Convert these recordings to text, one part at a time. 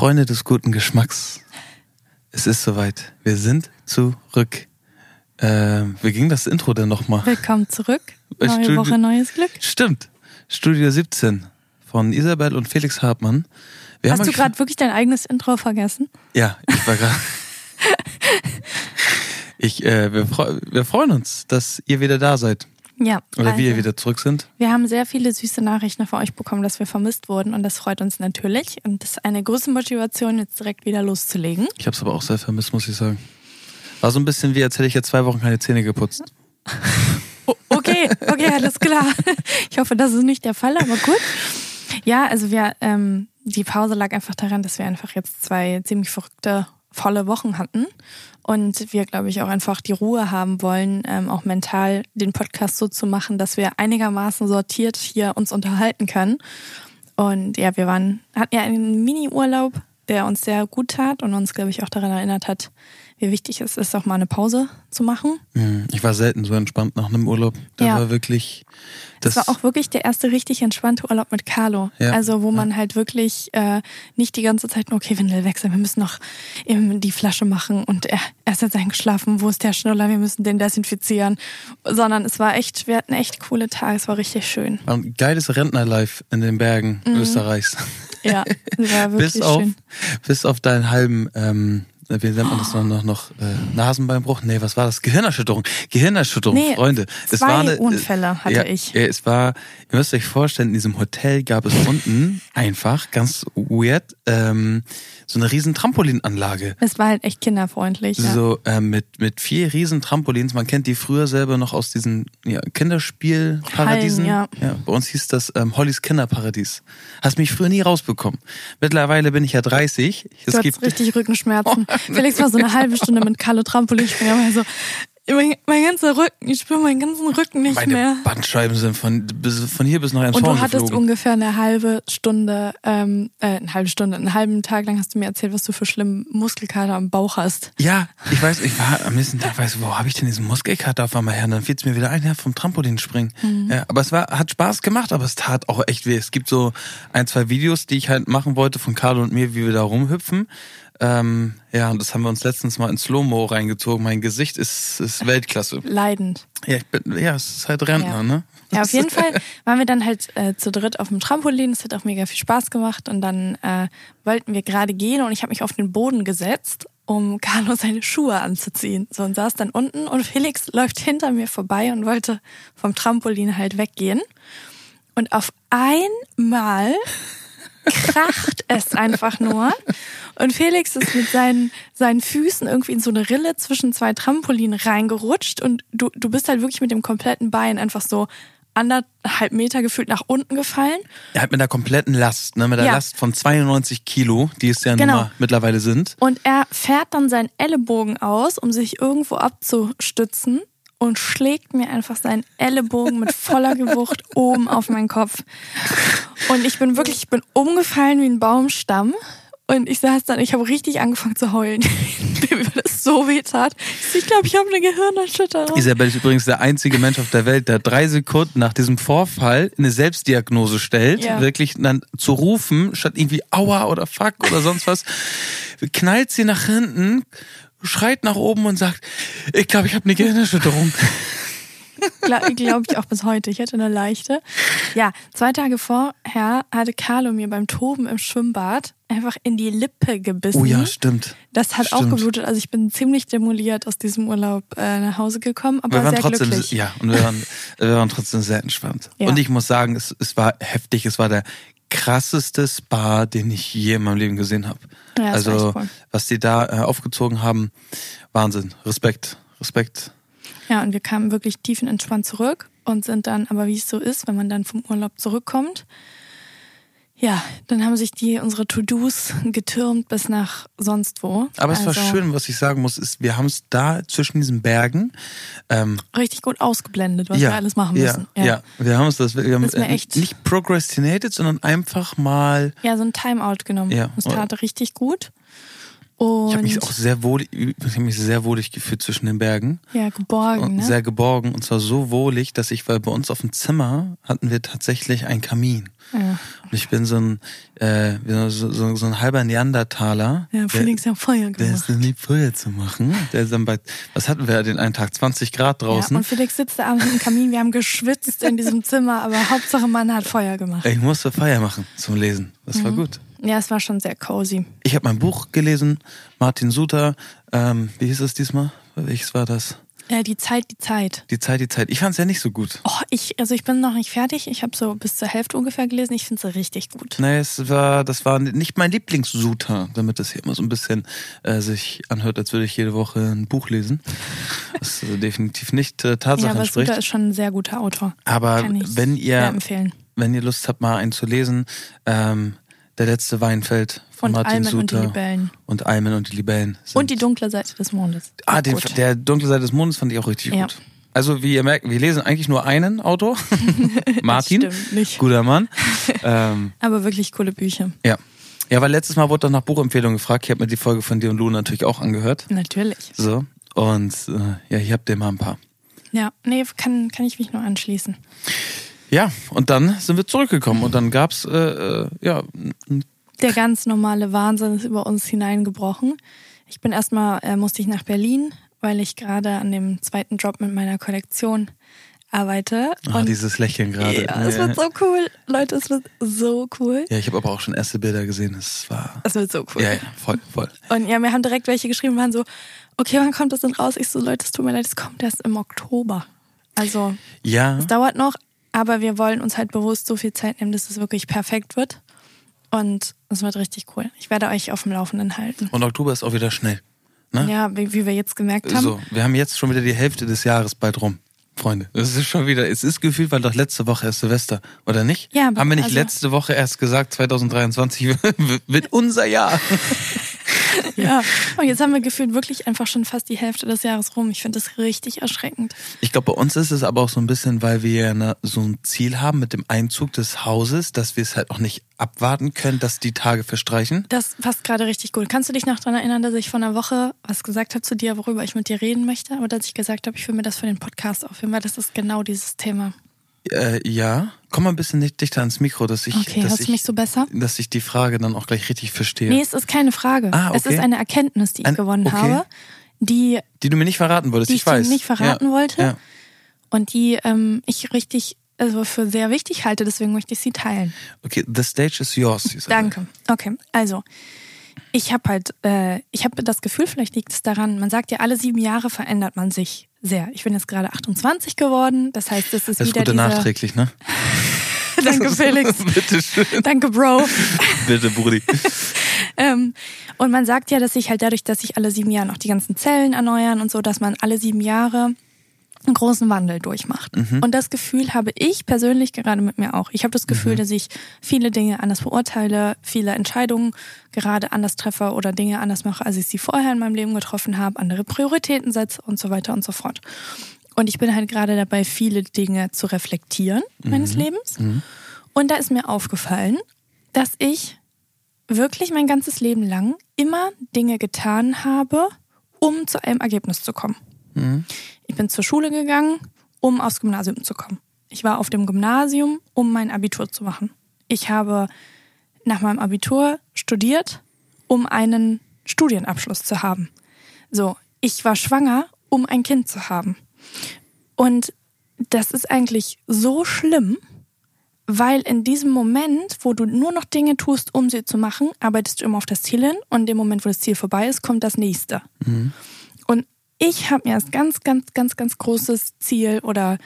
Freunde des guten Geschmacks, es ist soweit. Wir sind zurück. Äh, wie ging das Intro denn nochmal? Willkommen zurück. Neue Studio- Woche, neues Glück. Stimmt. Studio 17 von Isabel und Felix Hartmann. Wir Hast du gerade wirklich dein eigenes Intro vergessen? Ja, ich war gerade. ich, äh, wir, freu wir freuen uns, dass ihr wieder da seid. Ja. Oder wir also, wieder zurück sind. Wir haben sehr viele süße Nachrichten von euch bekommen, dass wir vermisst wurden und das freut uns natürlich. Und das ist eine große Motivation, jetzt direkt wieder loszulegen. Ich habe es aber auch sehr vermisst, muss ich sagen. War so ein bisschen wie, als hätte ich jetzt zwei Wochen keine Zähne geputzt. Okay, okay, alles klar. Ich hoffe, das ist nicht der Fall, aber gut. Ja, also wir, ähm, die Pause lag einfach daran, dass wir einfach jetzt zwei ziemlich verrückte, volle Wochen hatten. Und wir, glaube ich, auch einfach die Ruhe haben wollen, ähm, auch mental den Podcast so zu machen, dass wir einigermaßen sortiert hier uns unterhalten können. Und ja, wir waren, hatten ja einen Mini-Urlaub, der uns sehr gut tat und uns, glaube ich, auch daran erinnert hat, wie wichtig es ist, auch mal eine Pause zu machen. Hm, Ich war selten so entspannt nach einem Urlaub. Da Ja. war wirklich. Das, Das war auch wirklich der erste richtig entspannte Urlaub mit Carlo. Ja. Also wo man halt wirklich äh, nicht die ganze Zeit nur, okay, Windel wechseln, wir müssen noch eben die Flasche machen und er, er ist jetzt eingeschlafen, wo ist der Schnuller, wir müssen den desinfizieren. Sondern es war echt, wir hatten echt coole Tage, es war richtig schön. war ein geiles Rentnerlife in den Bergen Österreichs. Ja, war Mhm. wirklich bis auf, schön. bis auf deinen halben, ähm, wie nennt man das noch, noch, noch äh, Nasenbeinbruch? Nee, was war das? Gehirnerschütterung. Gehirnerschütterung, Nee, Freunde. Es zwei war eine, Unfälle hatte ja, ich. ja, Es war, ihr müsst euch vorstellen, in diesem Hotel gab es unten einfach, ganz weird, ähm, so eine riesen Trampolinanlage. Es war halt echt kinderfreundlich. Ja. So ähm, mit, mit vier riesen Trampolins. Man kennt die früher selber noch aus diesen ja, Kinderspielparadiesen. Hallen, ja. bei uns hieß das ähm, Hollys Kinderparadies. Hast mich früher nie rausbekommen. Mittlerweile bin ich ja 30. Es Du gibt richtig Rückenschmerzen. Felix war so eine halbe Stunde mit Carlo Trampolin springen, aber so, mein, mein ganzer Rücken, ich spüre meinen ganzen Rücken nicht meine mehr. Bandscheiben sind von, bis, von hier bis nach Und Emshorn du hattest geflogen. ungefähr eine halbe Stunde, ähm, äh, eine halbe Stunde, einen halben Tag lang hast du mir erzählt, was du für schlimmen Muskelkater am Bauch hast. Ja, ich weiß, ich war am nächsten Tag, weiß, wo habe ich denn diesen Muskelkater auf einmal her? Und dann fiel es mir wieder ein, ja, vom Trampolin springen. Mhm. Ja, aber es war, hat Spaß gemacht, aber es tat auch echt weh. Es gibt so ein, zwei Videos, die ich halt machen wollte von Carlo und mir, wie wir da rumhüpfen. Ähm, ja, und das haben wir uns letztens mal in Slow-Mo reingezogen. Mein Gesicht ist, ist Weltklasse. Leidend. Ja, ich bin, ja, es ist halt Rentner, Ja. ne? Ja, auf jeden Fall waren wir dann halt äh, zu dritt auf dem Trampolin. Es hat auch mega viel Spaß gemacht. Und dann äh, wollten wir gerade gehen und ich habe mich auf den Boden gesetzt, um Carlo seine Schuhe anzuziehen. So und saß dann unten und Felix läuft hinter mir vorbei und wollte vom Trampolin halt weggehen. Und auf einmal kracht es einfach nur. Und Felix ist mit seinen, seinen Füßen irgendwie in so eine Rille zwischen zwei Trampolinen reingerutscht und du, du bist halt wirklich mit dem kompletten Bein einfach so anderthalb Meter gefühlt nach unten gefallen. Ja, halt mit der kompletten Last, ne? Mit der Ja. Last von 92 Kilo, die es ja Genau. nun mal mittlerweile sind. Und er fährt dann seinen Ellenbogen aus, um sich irgendwo abzustützen und schlägt mir einfach seinen Ellenbogen mit voller Gewucht oben auf meinen Kopf. Und ich bin wirklich, ich bin umgefallen wie ein Baumstamm. Und ich saß dann, ich habe richtig angefangen zu heulen, weil das so weh tat. Ich glaube, ich habe eine Gehirnerschütterung. Isabel ist übrigens der einzige Mensch auf der Welt, der drei Sekunden nach diesem Vorfall eine Selbstdiagnose stellt, Ja. wirklich dann zu rufen, statt irgendwie Aua oder Fuck oder sonst was, knallt sie nach hinten, schreit nach oben und sagt, ich glaube, ich habe eine Gehirnerschütterung. Glaube glaub ich auch bis heute. Ich hätte eine leichte. Ja, zwei Tage vorher hatte Carlo mir beim Toben im Schwimmbad einfach in die Lippe gebissen. Oh ja, stimmt. Das hat auch Stimmt. geblutet. Also ich bin ziemlich demoliert aus diesem Urlaub äh, nach Hause gekommen, aber Wir waren sehr trotzdem, glücklich. ja, und wir waren, wir waren trotzdem sehr entspannt. Ja. Und ich muss sagen, es, es war heftig, es war der krasseste Spa, den ich je in meinem Leben gesehen habe. Ja, also, cool. was die da äh, aufgezogen haben, Wahnsinn. Respekt, Respekt. Ja, und wir kamen wirklich tiefenentspannt zurück und sind dann, aber wie es so ist, wenn man dann vom Urlaub zurückkommt, ja, dann haben sich die unsere To-Dos getürmt bis nach sonst wo. Aber es war Also schön, was ich sagen muss, ist, wir haben es da zwischen diesen Bergen. Ähm, Richtig gut ausgeblendet, was ja, wir alles machen ja, müssen. Ja. wir haben es das, wir haben Das äh, echt- nicht procrastinated, sondern einfach mal Ja, so ein Timeout genommen. Ja. Das tat richtig gut. Und Ich habe mich auch sehr wohlig, ich mich sehr wohlig gefühlt zwischen den Bergen. ja, geborgen, Und ne? sehr geborgen. Und zwar so wohlig, dass ich, weil bei uns auf dem Zimmer hatten wir tatsächlich einen Kamin. ja. Und ich bin so ein, äh, so, so, so ein halber Neandertaler. ja, der, Felix hat Feuer der gemacht. ist lieb, Feuer zu machen. Der ist dann bei, was hatten wir den einen Tag? 20 Grad draußen. Ja, und Felix sitzt da abends im Kamin, wir haben geschwitzt in diesem Zimmer, aber Hauptsache Mann hat Feuer gemacht. ich musste Feuer machen zum Lesen. Das Mhm. war gut. Ja, es war schon sehr cozy. Ich habe mein Buch gelesen, Martin Suter. Ähm, wie hieß es diesmal? Welches war das? Ja, die Zeit, die Zeit. Die Zeit, die Zeit. Ich fand es ja nicht so gut. Oh, ich, also ich bin noch nicht fertig. Ich habe so bis zur Hälfte ungefähr gelesen. Ich finde es richtig gut. Nee, es war, das war nicht mein Lieblingssuter, damit es hier immer so ein bisschen äh, sich anhört, als würde ich jede Woche ein Buch lesen. Das äh, definitiv nicht äh, Tatsache ja, aber entspricht. Suter ist schon ein sehr guter Autor. Aber wenn ihr, empfehlen. wenn ihr Lust habt, mal einen zu lesen, ähm, der letzte Weinfeld von Und Martin Almen und die Suter Libellen. und Almen und die Libellen. Und die dunkle Seite des Mondes. ah, den, der dunkle Seite des Mondes fand ich auch richtig Ja. gut. Also wie ihr merkt, wir lesen eigentlich nur einen Autor, Martin, stimmt nicht. guter Mann. ähm, Aber wirklich coole Bücher. ja. Ja, weil letztes Mal wurde doch nach Buchempfehlungen gefragt. Ich habe mir die Folge von dir und Lu natürlich auch angehört. Natürlich. So. Und äh, ja, hier habt ihr mal ein paar. Ja, nee, kann, kann ich mich nur anschließen. Ja, und dann sind wir zurückgekommen und dann gab's äh, äh, ja Der ganz normale Wahnsinn ist über uns hineingebrochen. Ich bin erstmal, äh, musste ich nach Berlin, weil ich gerade an dem zweiten Job mit meiner Kollektion arbeite. ah, dieses Lächeln gerade. ja, es wird so cool. Leute, es wird so cool. Ja, ich habe aber auch schon erste Bilder gesehen. Es war Es wird so cool. ja, ja, voll, voll. Und ja, mir haben direkt welche geschrieben, waren so, okay, wann kommt das denn raus? Ich so, Leute, es tut mir leid, es kommt erst im Oktober. Also, Ja, es dauert noch, aber wir wollen uns halt bewusst so viel Zeit nehmen, dass es wirklich perfekt wird. Und es wird richtig cool. Ich werde euch auf dem Laufenden halten. und Oktober ist auch wieder schnell. Ne? Ja, wie, wie wir jetzt gemerkt haben. So, wir haben jetzt schon wieder die Hälfte des Jahres bald rum. Freunde, es ist schon wieder, es ist gefühlt, weil doch letzte Woche erst Silvester, oder nicht? Ja, aber haben wir nicht also- letzte Woche erst gesagt, 2023 wird unser Jahr? Ja. Und jetzt haben wir gefühlt wirklich einfach schon fast die Hälfte des Jahres rum. Ich finde das richtig erschreckend. Ich glaube, bei uns ist es aber auch so ein bisschen, weil wir ja ne, so ein Ziel haben mit dem Einzug des Hauses, dass wir es halt auch nicht abwarten können, dass die Tage verstreichen. Das passt gerade richtig gut. Kannst du dich noch daran erinnern, dass ich vor einer Woche was gesagt habe zu dir, worüber ich mit dir reden möchte? Aber dass ich gesagt habe, ich will mir das für den Podcast aufhören, weil das ist genau dieses Thema. Äh, ja, komm mal ein bisschen dichter ans Mikro, dass ich, Okay, dass ich, so besser? dass ich die Frage dann auch gleich richtig verstehe. Nee, es ist keine Frage. Ah, Es okay. ist eine Erkenntnis, die ich Ein- gewonnen okay. habe, die, Die du mir nicht verraten wolltest, die ich ich weiß. nicht verraten ja. wollte Ja. und die ähm, ich richtig, also für sehr wichtig halte, deswegen möchte ich sie teilen. Okay, the stage is yours. Danke. Okay, also ich habe halt, äh, ich habe das Gefühl, vielleicht liegt es daran, man sagt ja, alle sieben Jahre verändert man sich sehr. Ich bin jetzt gerade 28 geworden, das heißt, es ist Das ist wieder gute diese... nachträglich, ne? Danke, Felix. Bitte schön. Danke, Bro. Bitte, Brudi. Ähm, und man sagt ja, dass sich halt dadurch, dass sich alle sieben Jahre auch die ganzen Zellen erneuern und so, dass man alle sieben Jahre einen großen Wandel durchmacht. Und das Gefühl habe ich persönlich gerade mit mir auch. Ich habe das Gefühl, dass ich viele Dinge anders beurteile, viele Entscheidungen gerade anders treffe oder Dinge anders mache, als ich sie vorher in meinem Leben getroffen habe, andere Prioritäten setze und so weiter und so fort. Und ich bin halt gerade dabei, viele Dinge zu reflektieren meines Lebens. Und da ist mir aufgefallen, dass ich wirklich mein ganzes Leben lang immer Dinge getan habe, um zu einem Ergebnis zu kommen. Ich bin zur Schule gegangen, um aufs Gymnasium zu kommen. Ich war auf dem Gymnasium, um mein Abitur zu machen. Ich habe nach meinem Abitur studiert, um einen Studienabschluss zu haben. So, ich war schwanger, um ein Kind zu haben. Und das ist eigentlich so schlimm, weil in diesem Moment, wo du nur noch Dinge tust, um sie zu machen, arbeitest du immer auf das Ziel hin und in dem Moment, wo das Ziel vorbei ist, kommt das nächste. Und ich habe mir als ganz, ganz, ganz, ganz großes Ziel oder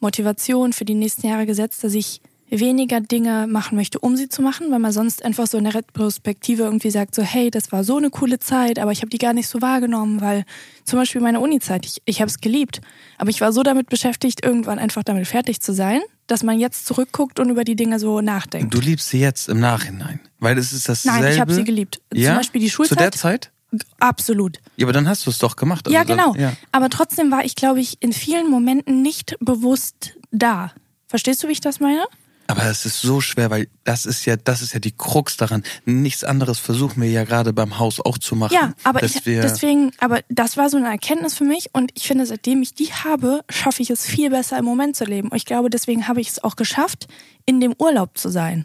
Motivation für die nächsten Jahre gesetzt, dass ich weniger Dinge machen möchte, um sie zu machen, weil man sonst einfach so in der Retrospektive irgendwie sagt, so hey, das war so eine coole Zeit, aber ich habe die gar nicht so wahrgenommen, weil zum Beispiel meine Uni-Zeit, ich, ich habe es geliebt, aber ich war so damit beschäftigt, irgendwann einfach damit fertig zu sein, dass man jetzt zurückguckt und über die Dinge so nachdenkt. Du liebst sie jetzt im Nachhinein, weil es ist dasselbe. Nein, ich habe sie geliebt. Ja? Zum Beispiel die Zu der Schulzeit. Zeit? Absolut. Ja, aber dann hast du es doch gemacht. Also ja, genau. ja. Aber trotzdem war ich, glaube ich, in vielen Momenten nicht bewusst da. Verstehst du, wie ich das meine? Aber es ist so schwer, weil das ist ja, das ist ja die Krux daran. Nichts anderes versuchen wir ja gerade beim Haus auch zu machen. Ja, aber ich, deswegen, aber das war so eine Erkenntnis für mich und ich finde, seitdem ich die habe, schaffe ich es viel besser im Moment zu leben. Und ich glaube, deswegen habe ich es auch geschafft, in dem Urlaub zu sein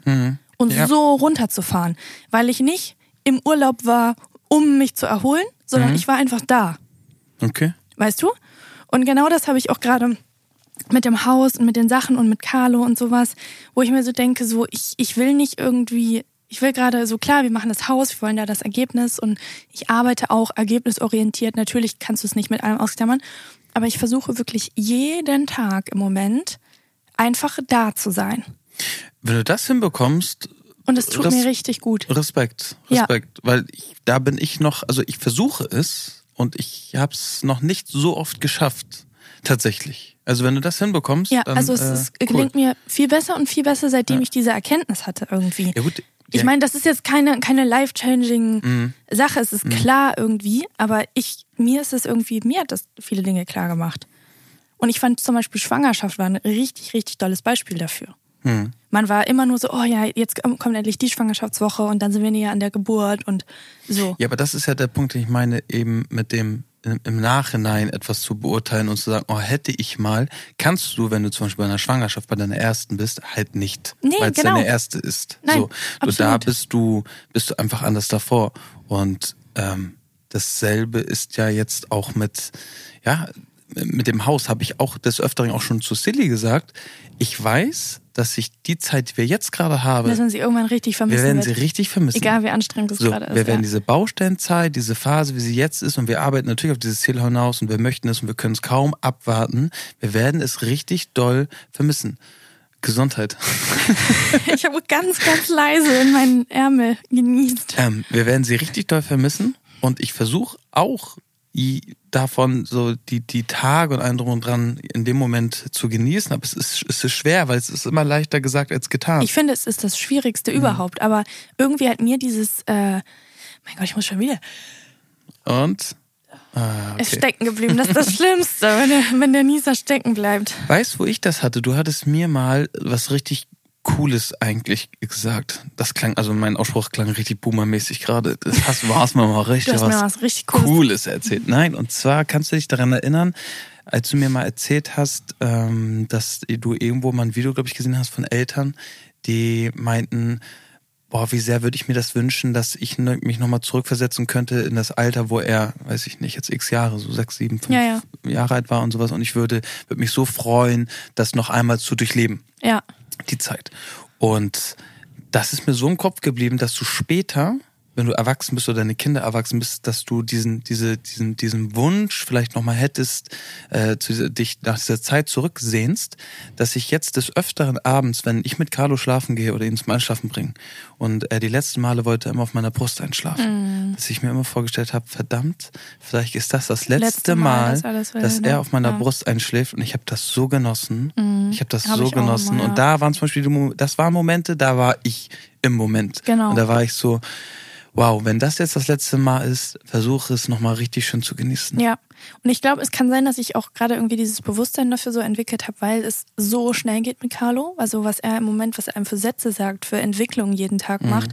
und Mhm. Ja. so runterzufahren, weil ich nicht im Urlaub war, um mich zu erholen, sondern Mhm. ich war einfach da. Okay. Weißt du? Und genau das habe ich auch gerade mit dem Haus und mit den Sachen und mit Carlo und sowas, wo ich mir so denke, so ich, ich will nicht irgendwie, ich will gerade so klar, wir machen das Haus, wir wollen da das Ergebnis und ich arbeite auch ergebnisorientiert. Natürlich kannst du es nicht mit allem ausklammern, aber ich versuche wirklich jeden Tag im Moment einfach da zu sein. Wenn du das hinbekommst, Und es tut Res- mir richtig gut. Respekt, Ja. Respekt, weil ich, da bin ich noch, also ich versuche es und ich habe es noch nicht so oft geschafft, tatsächlich. Also wenn du das hinbekommst, Ja, dann, also es, äh, cool. gelingt mir viel besser und viel besser, seitdem ich diese Erkenntnis hatte irgendwie. Ja gut, Ich ja, meine, das ist jetzt keine, keine life-changing Mhm. Sache, es ist klar irgendwie, aber ich, mir ist es irgendwie, mir hat das viele Dinge klar gemacht. Und ich fand zum Beispiel Schwangerschaft war ein richtig, richtig tolles Beispiel dafür. hm. Man war immer nur so, oh ja, jetzt kommt endlich die Schwangerschaftswoche und dann sind wir näher an der Geburt und so. Ja, aber das ist ja der Punkt, den ich meine, eben mit dem im Nachhinein etwas zu beurteilen und zu sagen, oh, hätte ich mal, kannst du, wenn du zum Beispiel bei einer Schwangerschaft bei deiner ersten bist, halt nicht, Nee, weil es genau. deine erste ist. Nein, so, du, da absolut. bist du, bist du einfach anders davor. Und ähm, dasselbe ist ja jetzt auch mit, ja, mit dem Haus habe ich auch des Öfteren auch schon zu Silly gesagt. Ich weiß, dass ich die Zeit, die wir jetzt gerade haben, Dass man sie irgendwann richtig wir vermissen werden sie richtig vermissen. Egal wie anstrengend es So, gerade ist. wir werden ja. diese Bausteinzeit, diese Phase, wie sie jetzt ist, und wir arbeiten natürlich auf dieses Ziel hinaus und wir möchten es und wir können es kaum abwarten. Wir werden es richtig doll vermissen. Gesundheit. Ich habe ganz, ganz leise in meinen Ärmel genießt. Ähm, wir werden sie richtig doll vermissen und ich versuche auch davon so die, die Tage und allem drum und dran in dem Moment zu genießen, aber es ist, es ist schwer, weil es ist immer leichter gesagt als getan. Ich finde, es ist das Schwierigste Mhm. überhaupt, aber irgendwie hat mir dieses, äh, mein Gott, ich muss schon wieder, und ah, ist okay. stecken geblieben. Das ist das Schlimmste, wenn der, wenn der Nieser stecken bleibt. Weißt, wo ich das hatte? Du hattest mir mal was richtig Cooles eigentlich gesagt. Das klang, also mein Ausspruch klang richtig boomermäßig gerade. Das hast, war's mir mal richtig Du hast mir was richtig Cooles. Cooles erzählt. Nein, und zwar kannst du dich daran erinnern, als du mir mal erzählt hast, ähm, dass du irgendwo mal ein Video, glaube ich, gesehen hast von Eltern, die meinten, boah, wie sehr würde ich mir das wünschen, dass ich ne- mich nochmal zurückversetzen könnte in das Alter, wo er, weiß ich nicht, jetzt x Jahre, so sechs, sieben, fünf Ja, ja. Jahre alt war und sowas. Und ich würde, würde mich so freuen, das noch einmal zu durchleben Ja, die Zeit. Und das ist mir so im Kopf geblieben, dass du später, wenn du erwachsen bist oder deine Kinder erwachsen bist, dass du diesen, diese, diesen, diesen Wunsch vielleicht nochmal hättest, äh, zu, dich nach dieser Zeit zurücksehnst, dass ich jetzt des öfteren abends, wenn ich mit Carlo schlafen gehe oder ihn zum Einschlafen bringe und er die letzten Male wollte immer auf meiner Brust einschlafen, Mhm. dass ich mir immer vorgestellt habe, verdammt, vielleicht ist das das letzte, Letzte Mal, Mal, dass er das dass er auf meiner Ja. Mhm. Brust einschläft und ich habe das so genossen. Ich habe das Hab so genossen. immer, ja. Und da waren zum Beispiel, die das waren Momente, da war ich im Moment. Genau. Und da war ich so, wow, wenn das jetzt das letzte Mal ist, versuche es nochmal richtig schön zu genießen. ja. Und ich glaube, es kann sein, dass ich auch gerade irgendwie dieses Bewusstsein dafür so entwickelt habe, weil es so schnell geht mit Carlo. Also was er im Moment, was er einem für Sätze sagt, für Entwicklung jeden Tag Mhm. macht,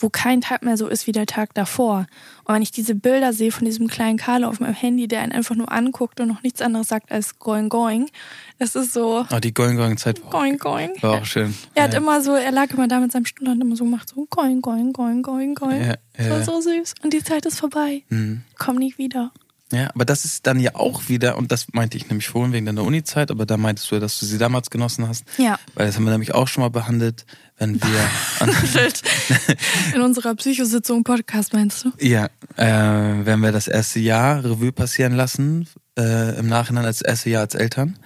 wo kein Tag mehr so ist wie der Tag davor. Und wenn ich diese Bilder sehe von diesem kleinen Carlo auf meinem Handy, der ihn einfach nur anguckt und noch nichts anderes sagt als going, going, das ist so Oh, die Going Going Zeit war, going, going. war auch schön. Er hat ja. immer so, er lag immer da mit seinem Stuhl und immer so gemacht, so going, going, going, going, going. Ja, Das ja. war so süß. Und die Zeit ist vorbei. Mhm. Komm nicht wieder. Ja, aber das ist dann ja auch wieder, und das meinte ich nämlich vorhin wegen deiner Uni-Zeit, aber da meintest du ja, dass du sie damals genossen hast. Ja. Weil das haben wir nämlich auch schon mal behandelt, wenn wir In unserer Psychositzung Podcast meinst du? Ja, äh, wenn wir das erste Jahr Revue passieren lassen, äh, im Nachhinein als erste Jahr als Eltern,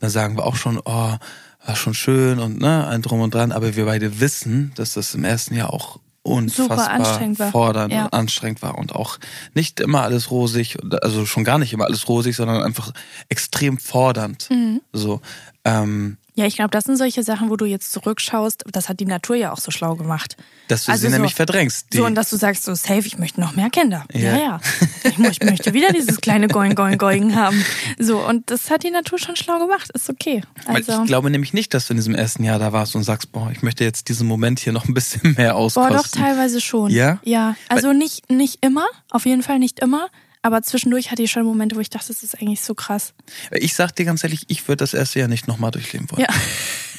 dann sagen wir auch schon, oh, war schon schön und ne, ein Drum und Dran, aber wir beide wissen, dass das im ersten Jahr auch unfassbar fordernd Ja. und anstrengend war und auch nicht immer alles rosig, also schon gar nicht immer alles rosig, sondern einfach extrem fordernd. Mhm. So, ähm, Ja, ich glaube, das sind solche Sachen, wo du jetzt zurückschaust. Das hat die Natur ja auch so schlau gemacht. Dass du Also sie so- nämlich verdrängst. So, und dass du sagst, so safe, ich möchte noch mehr Kinder. Ja, Ja. ja. Ich, ich möchte wieder dieses kleine Going, Going, Going haben. So, und das hat die Natur schon schlau gemacht. Ist okay. Weil Also, ich glaube nämlich nicht, dass du in diesem ersten Jahr da warst und sagst, boah, ich möchte jetzt diesen Moment hier noch ein bisschen mehr boah, auskosten. doch teilweise schon. Ja? Ja. Also nicht, nicht immer, auf jeden Fall nicht immer. Aber zwischendurch hatte ich schon Momente, wo ich dachte, das ist eigentlich so krass. Ich sag dir ganz ehrlich, ich würde das erste Jahr nicht nochmal durchleben wollen. Ja.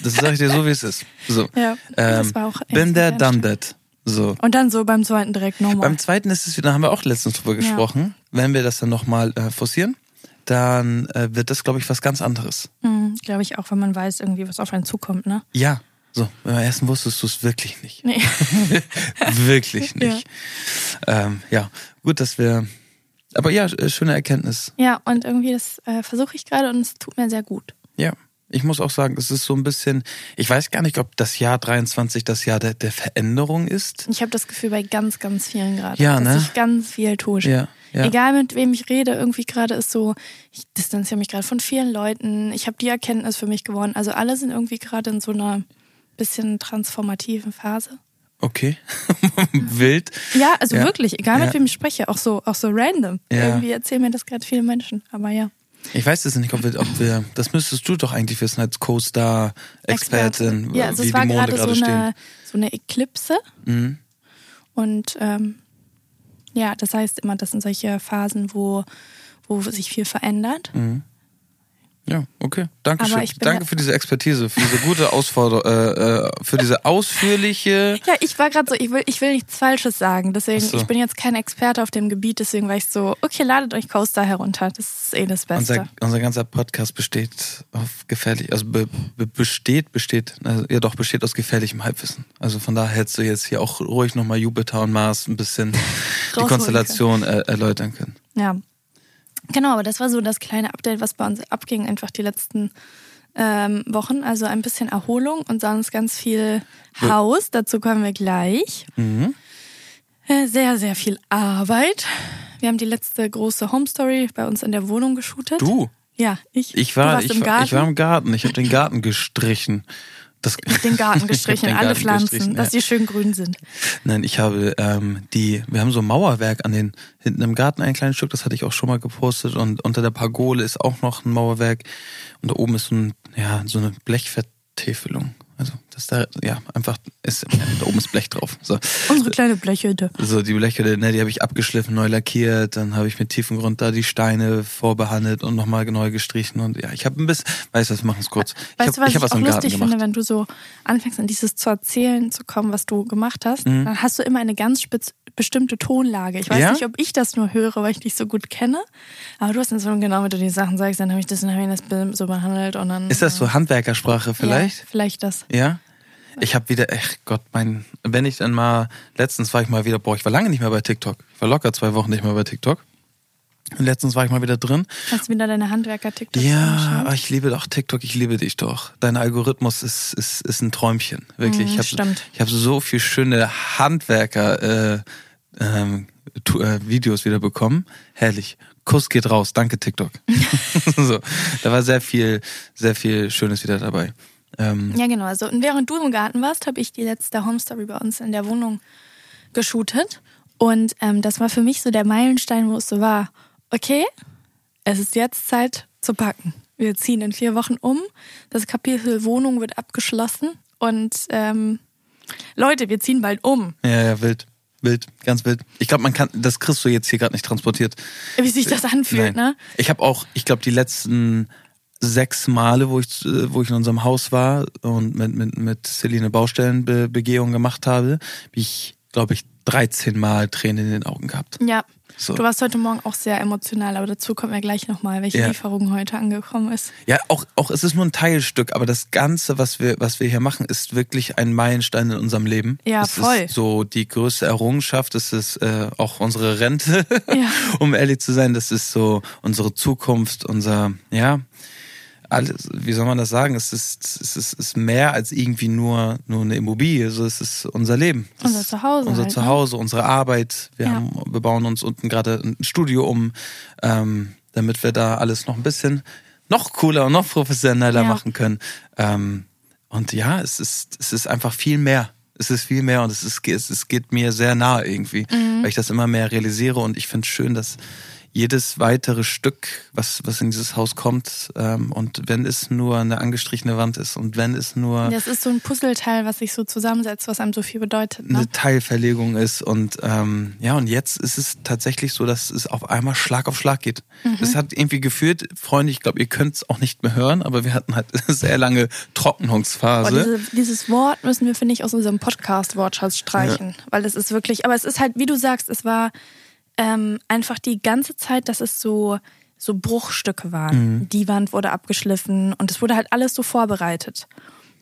Das sage ich dir so, wie es ist. So. Ja, das ähm, war auch echt Bin there, done that. So. Und dann so beim zweiten direkt nochmal. Beim zweiten ist es wieder, da haben wir auch letztens drüber gesprochen. Wenn wir das dann nochmal äh, forcieren, dann äh, wird das, glaube ich, was ganz anderes. Mhm, Glaube ich auch, wenn man weiß, irgendwie, was auf einen zukommt, ne? Ja. So, beim ersten wusstest du es wirklich nicht. Nee. wirklich nicht. Ja. Ähm, ja, gut, dass wir. Aber ja, schöne Erkenntnis. Ja, und irgendwie das äh, versuche ich gerade und es tut mir sehr gut. Ja. Ich muss auch sagen, es ist so ein bisschen, ich weiß gar nicht, ob das Jahr 23 das Jahr der, der Veränderung ist. Ich habe das Gefühl bei ganz, ganz vielen gerade, Ja, dass ne? sich ganz viel tut. Ja, ja. Egal mit wem ich rede, irgendwie gerade ist so, ich distanziere mich gerade von vielen Leuten. Ich habe die Erkenntnis für mich gewonnen. Also alle sind irgendwie gerade in so einer bisschen transformativen Phase. Okay. Wild. Ja, also Ja. wirklich, egal mit Ja. wem ich spreche, auch so, auch so random. Ja. Irgendwie erzählen mir das gerade viele Menschen. Aber ja. Ich weiß es nicht, ob wir, ob wir, das müsstest du doch eigentlich wissen als Co-Star-Expertin, Ja, also wie es war die Monde gerade so stehen. eine, so eine Eklipse. Mhm. Und ähm, ja, das heißt immer, das sind solche Phasen, wo, wo sich viel verändert. Ja, okay. Danke Aber schön. ich bin Danke da- für diese Expertise, für diese gute Ausforderung, äh, äh, für diese ausführliche. Ja, ich war gerade so, ich will, ich will nichts Falsches sagen. Deswegen, so. ich bin jetzt kein Experte auf dem Gebiet, deswegen war ich so, okay, ladet euch Coaster herunter. Das ist eh das Beste. Unser, unser ganzer Podcast besteht auf gefährlich, also be, be, besteht, besteht, also, ja doch, besteht aus gefährlichem Halbwissen. Also von daher hättest du jetzt hier auch ruhig nochmal Jupiter und Mars ein bisschen die Konstellation äh, erläutern können. Ja. Genau, aber das war so das kleine Update, was bei uns abging, einfach die letzten ähm, Wochen. Also ein bisschen Erholung und sonst ganz viel Haus. Dazu kommen wir gleich. Mhm. Äh, Sehr, sehr viel Arbeit. Wir haben die letzte große Home Story bei uns in der Wohnung geshootet. Du, Ja, ich. ich war, ich, war, Garten. ich war im Garten, ich habe den Garten gestrichen. Das, den Garten gestrichen, den alle Garten Pflanzen, gestrichen, dass ja. die schön grün sind. Nein, ich habe ähm, die, wir haben so ein Mauerwerk an den, hinten im Garten ein kleines Stück, das hatte ich auch schon mal gepostet und unter der Pagole ist auch noch ein Mauerwerk und da oben ist so, ein, ja, so eine Blechvertäfelung. Also das da, ja, einfach, ist, da oben ist Blech drauf. So, Unsere kleine Blechhütte. so die Bleche, ne, die habe ich abgeschliffen, neu lackiert, dann habe ich mit tiefem Grund da die Steine vorbehandelt und nochmal neu gestrichen und ja, ich habe ein bisschen, weißt du, was, wir machen es kurz. Weißt ich du, habe was ich ich, hab was auch im Garten lustig gemacht. finde, wenn du so anfängst, an dieses zu erzählen zu kommen, was du gemacht hast, Mhm. dann hast du immer eine ganz spitz, bestimmte Tonlage. Ich weiß Ja? nicht, ob ich das nur höre, weil ich dich so gut kenne, aber du hast dann so genau, wenn du die Sachen sagst, dann habe ich das, dann habe ich das so behandelt und dann. Ist das so Handwerkersprache vielleicht? Ja, vielleicht das. Ja? Ich habe wieder, ach Gott, mein, wenn ich dann mal, letztens war ich mal wieder, boah, ich war lange nicht mehr bei TikTok. Ich war locker zwei Wochen nicht mehr bei TikTok. Und letztens war ich mal wieder drin. Hast du wieder deine Handwerker-TikToks Ja, aber ich liebe doch TikTok, ich liebe dich doch. Dein Algorithmus ist, ist, ist ein Träumchen, wirklich. Mm, ich habe stimmt. ich hab so viel schöne Handwerker äh, ähm, tu, äh, Videos wieder bekommen. Herrlich. Kuss geht raus, danke TikTok. so, da war sehr viel, sehr viel Schönes wieder dabei. Ähm, Ja, genau. Also, und während du im Garten warst, habe ich die letzte Homestory bei uns in der Wohnung geshootet. Und ähm, das war für mich so der Meilenstein, wo es so war, okay, es ist jetzt Zeit zu packen. Wir ziehen in vier Wochen um. Das Kapitel Wohnung wird abgeschlossen. Und ähm, Leute, wir ziehen bald um. Ja, ja, wild. Wild, ganz wild. Ich glaube, man kann, das kriegst du jetzt hier gerade nicht transportiert. Wie sich das anfühlt, Nein. ne? Ich habe auch, ich glaube, die letzten sechs Male, wo ich, äh, wo ich in unserem Haus war und mit, mit, mit Celine Baustellenbegehung gemacht habe, habe ich, glaube ich, 13 Mal Tränen in den Augen gehabt. Ja. So. Du warst heute Morgen auch sehr emotional, aber dazu kommen wir gleich nochmal, welche Ja. Lieferung heute angekommen ist. Ja, auch, auch es ist nur ein Teilstück, aber das Ganze, was wir, was wir hier machen, ist wirklich ein Meilenstein in unserem Leben. Ja, es voll. ist so die größte Errungenschaft, es ist äh, auch unsere Rente, Ja. um ehrlich zu sein. Das ist so unsere Zukunft, unser, ja, alles, wie soll man das sagen? Es ist, es ist, es ist mehr als irgendwie nur, nur eine Immobilie. Also es ist unser Leben. Unser Zuhause Unser halt, ne? Zuhause, unsere Arbeit. Wir, Ja. haben, wir bauen uns unten gerade ein Studio um, ähm, damit wir da alles noch ein bisschen noch cooler und noch professioneller Ja. machen können. Ähm, und ja, es ist, es ist einfach viel mehr. Es ist viel mehr und es, ist, es, es geht mir sehr nahe irgendwie, Mhm. weil ich das immer mehr realisiere und ich finde es schön, dass jedes weitere Stück, was, was in dieses Haus kommt, ähm, und wenn es nur eine angestrichene Wand ist und wenn es nur Das ist so ein Puzzleteil, was sich so zusammensetzt, was einem so viel bedeutet. Ne? eine Teilverlegung ist und ähm, ja und jetzt ist es tatsächlich so, dass es auf einmal Schlag auf Schlag geht. Mhm. Es hat irgendwie geführt, Freunde, ich glaube, ihr könnt es auch nicht mehr hören, aber wir hatten halt eine sehr lange Trocknungsphase. diese, dieses Wort müssen wir, finde ich, aus unserem Podcast-Wortschatz streichen. Weil es ist wirklich, aber es ist halt, wie du sagst, es war ähm, einfach die ganze Zeit, dass es so, so Bruchstücke waren. Die Wand wurde abgeschliffen und es wurde halt alles so vorbereitet.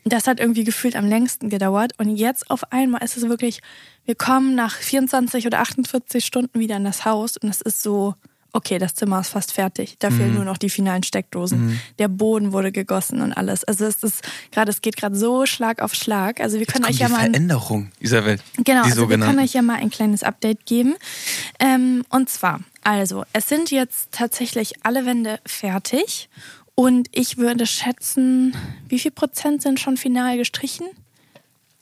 Das hat irgendwie gefühlt am längsten gedauert. Und jetzt auf einmal ist es wirklich, wir kommen nach 24 oder 48 Stunden wieder in das Haus und es ist so, okay, das Zimmer ist fast fertig. Da fehlen nur noch die finalen Steckdosen. Der Boden wurde gegossen und alles. Also es ist gerade, es geht gerade so Schlag auf Schlag. Also wir können Kommt euch ja mal Veränderung, Isabel. Genau, die also wir können euch ja mal ein kleines Update geben. Ähm, und zwar, also, es sind jetzt tatsächlich alle Wände fertig. Und ich würde schätzen, wie viel Prozent sind schon final gestrichen?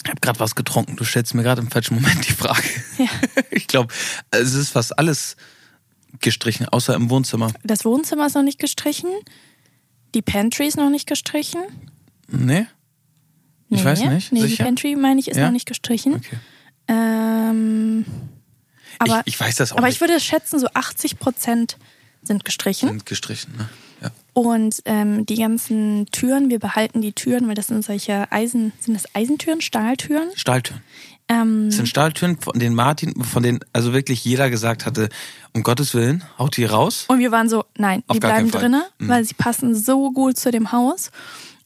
Ich habe gerade was getrunken. Du stellst mir gerade im falschen Moment die Frage. Ja. Ich glaube, es ist fast alles gestrichen, außer im Wohnzimmer. Das Wohnzimmer ist noch nicht gestrichen. Die Pantry ist noch nicht gestrichen. Nee? Ich Nee, weiß nicht. Nee, die Sicher? Pantry, meine ich, ist Ja? noch nicht gestrichen. Okay. Ähm, aber ich, ich weiß das auch aber nicht. ich würde schätzen, so 80 Prozent sind gestrichen. Sind gestrichen, ne? Ja. Und ähm, die ganzen Türen, wir behalten die Türen, weil das sind solche Eisen, sind das Eisentüren, Stahltüren? Stahltüren. Ähm, Das sind Stahltüren, von denen Martin, von denen also wirklich jeder gesagt hatte, um Gottes Willen, haut die raus. und wir waren so, nein, Auf die bleiben drinnen, Mhm. weil sie passen so gut zu dem Haus.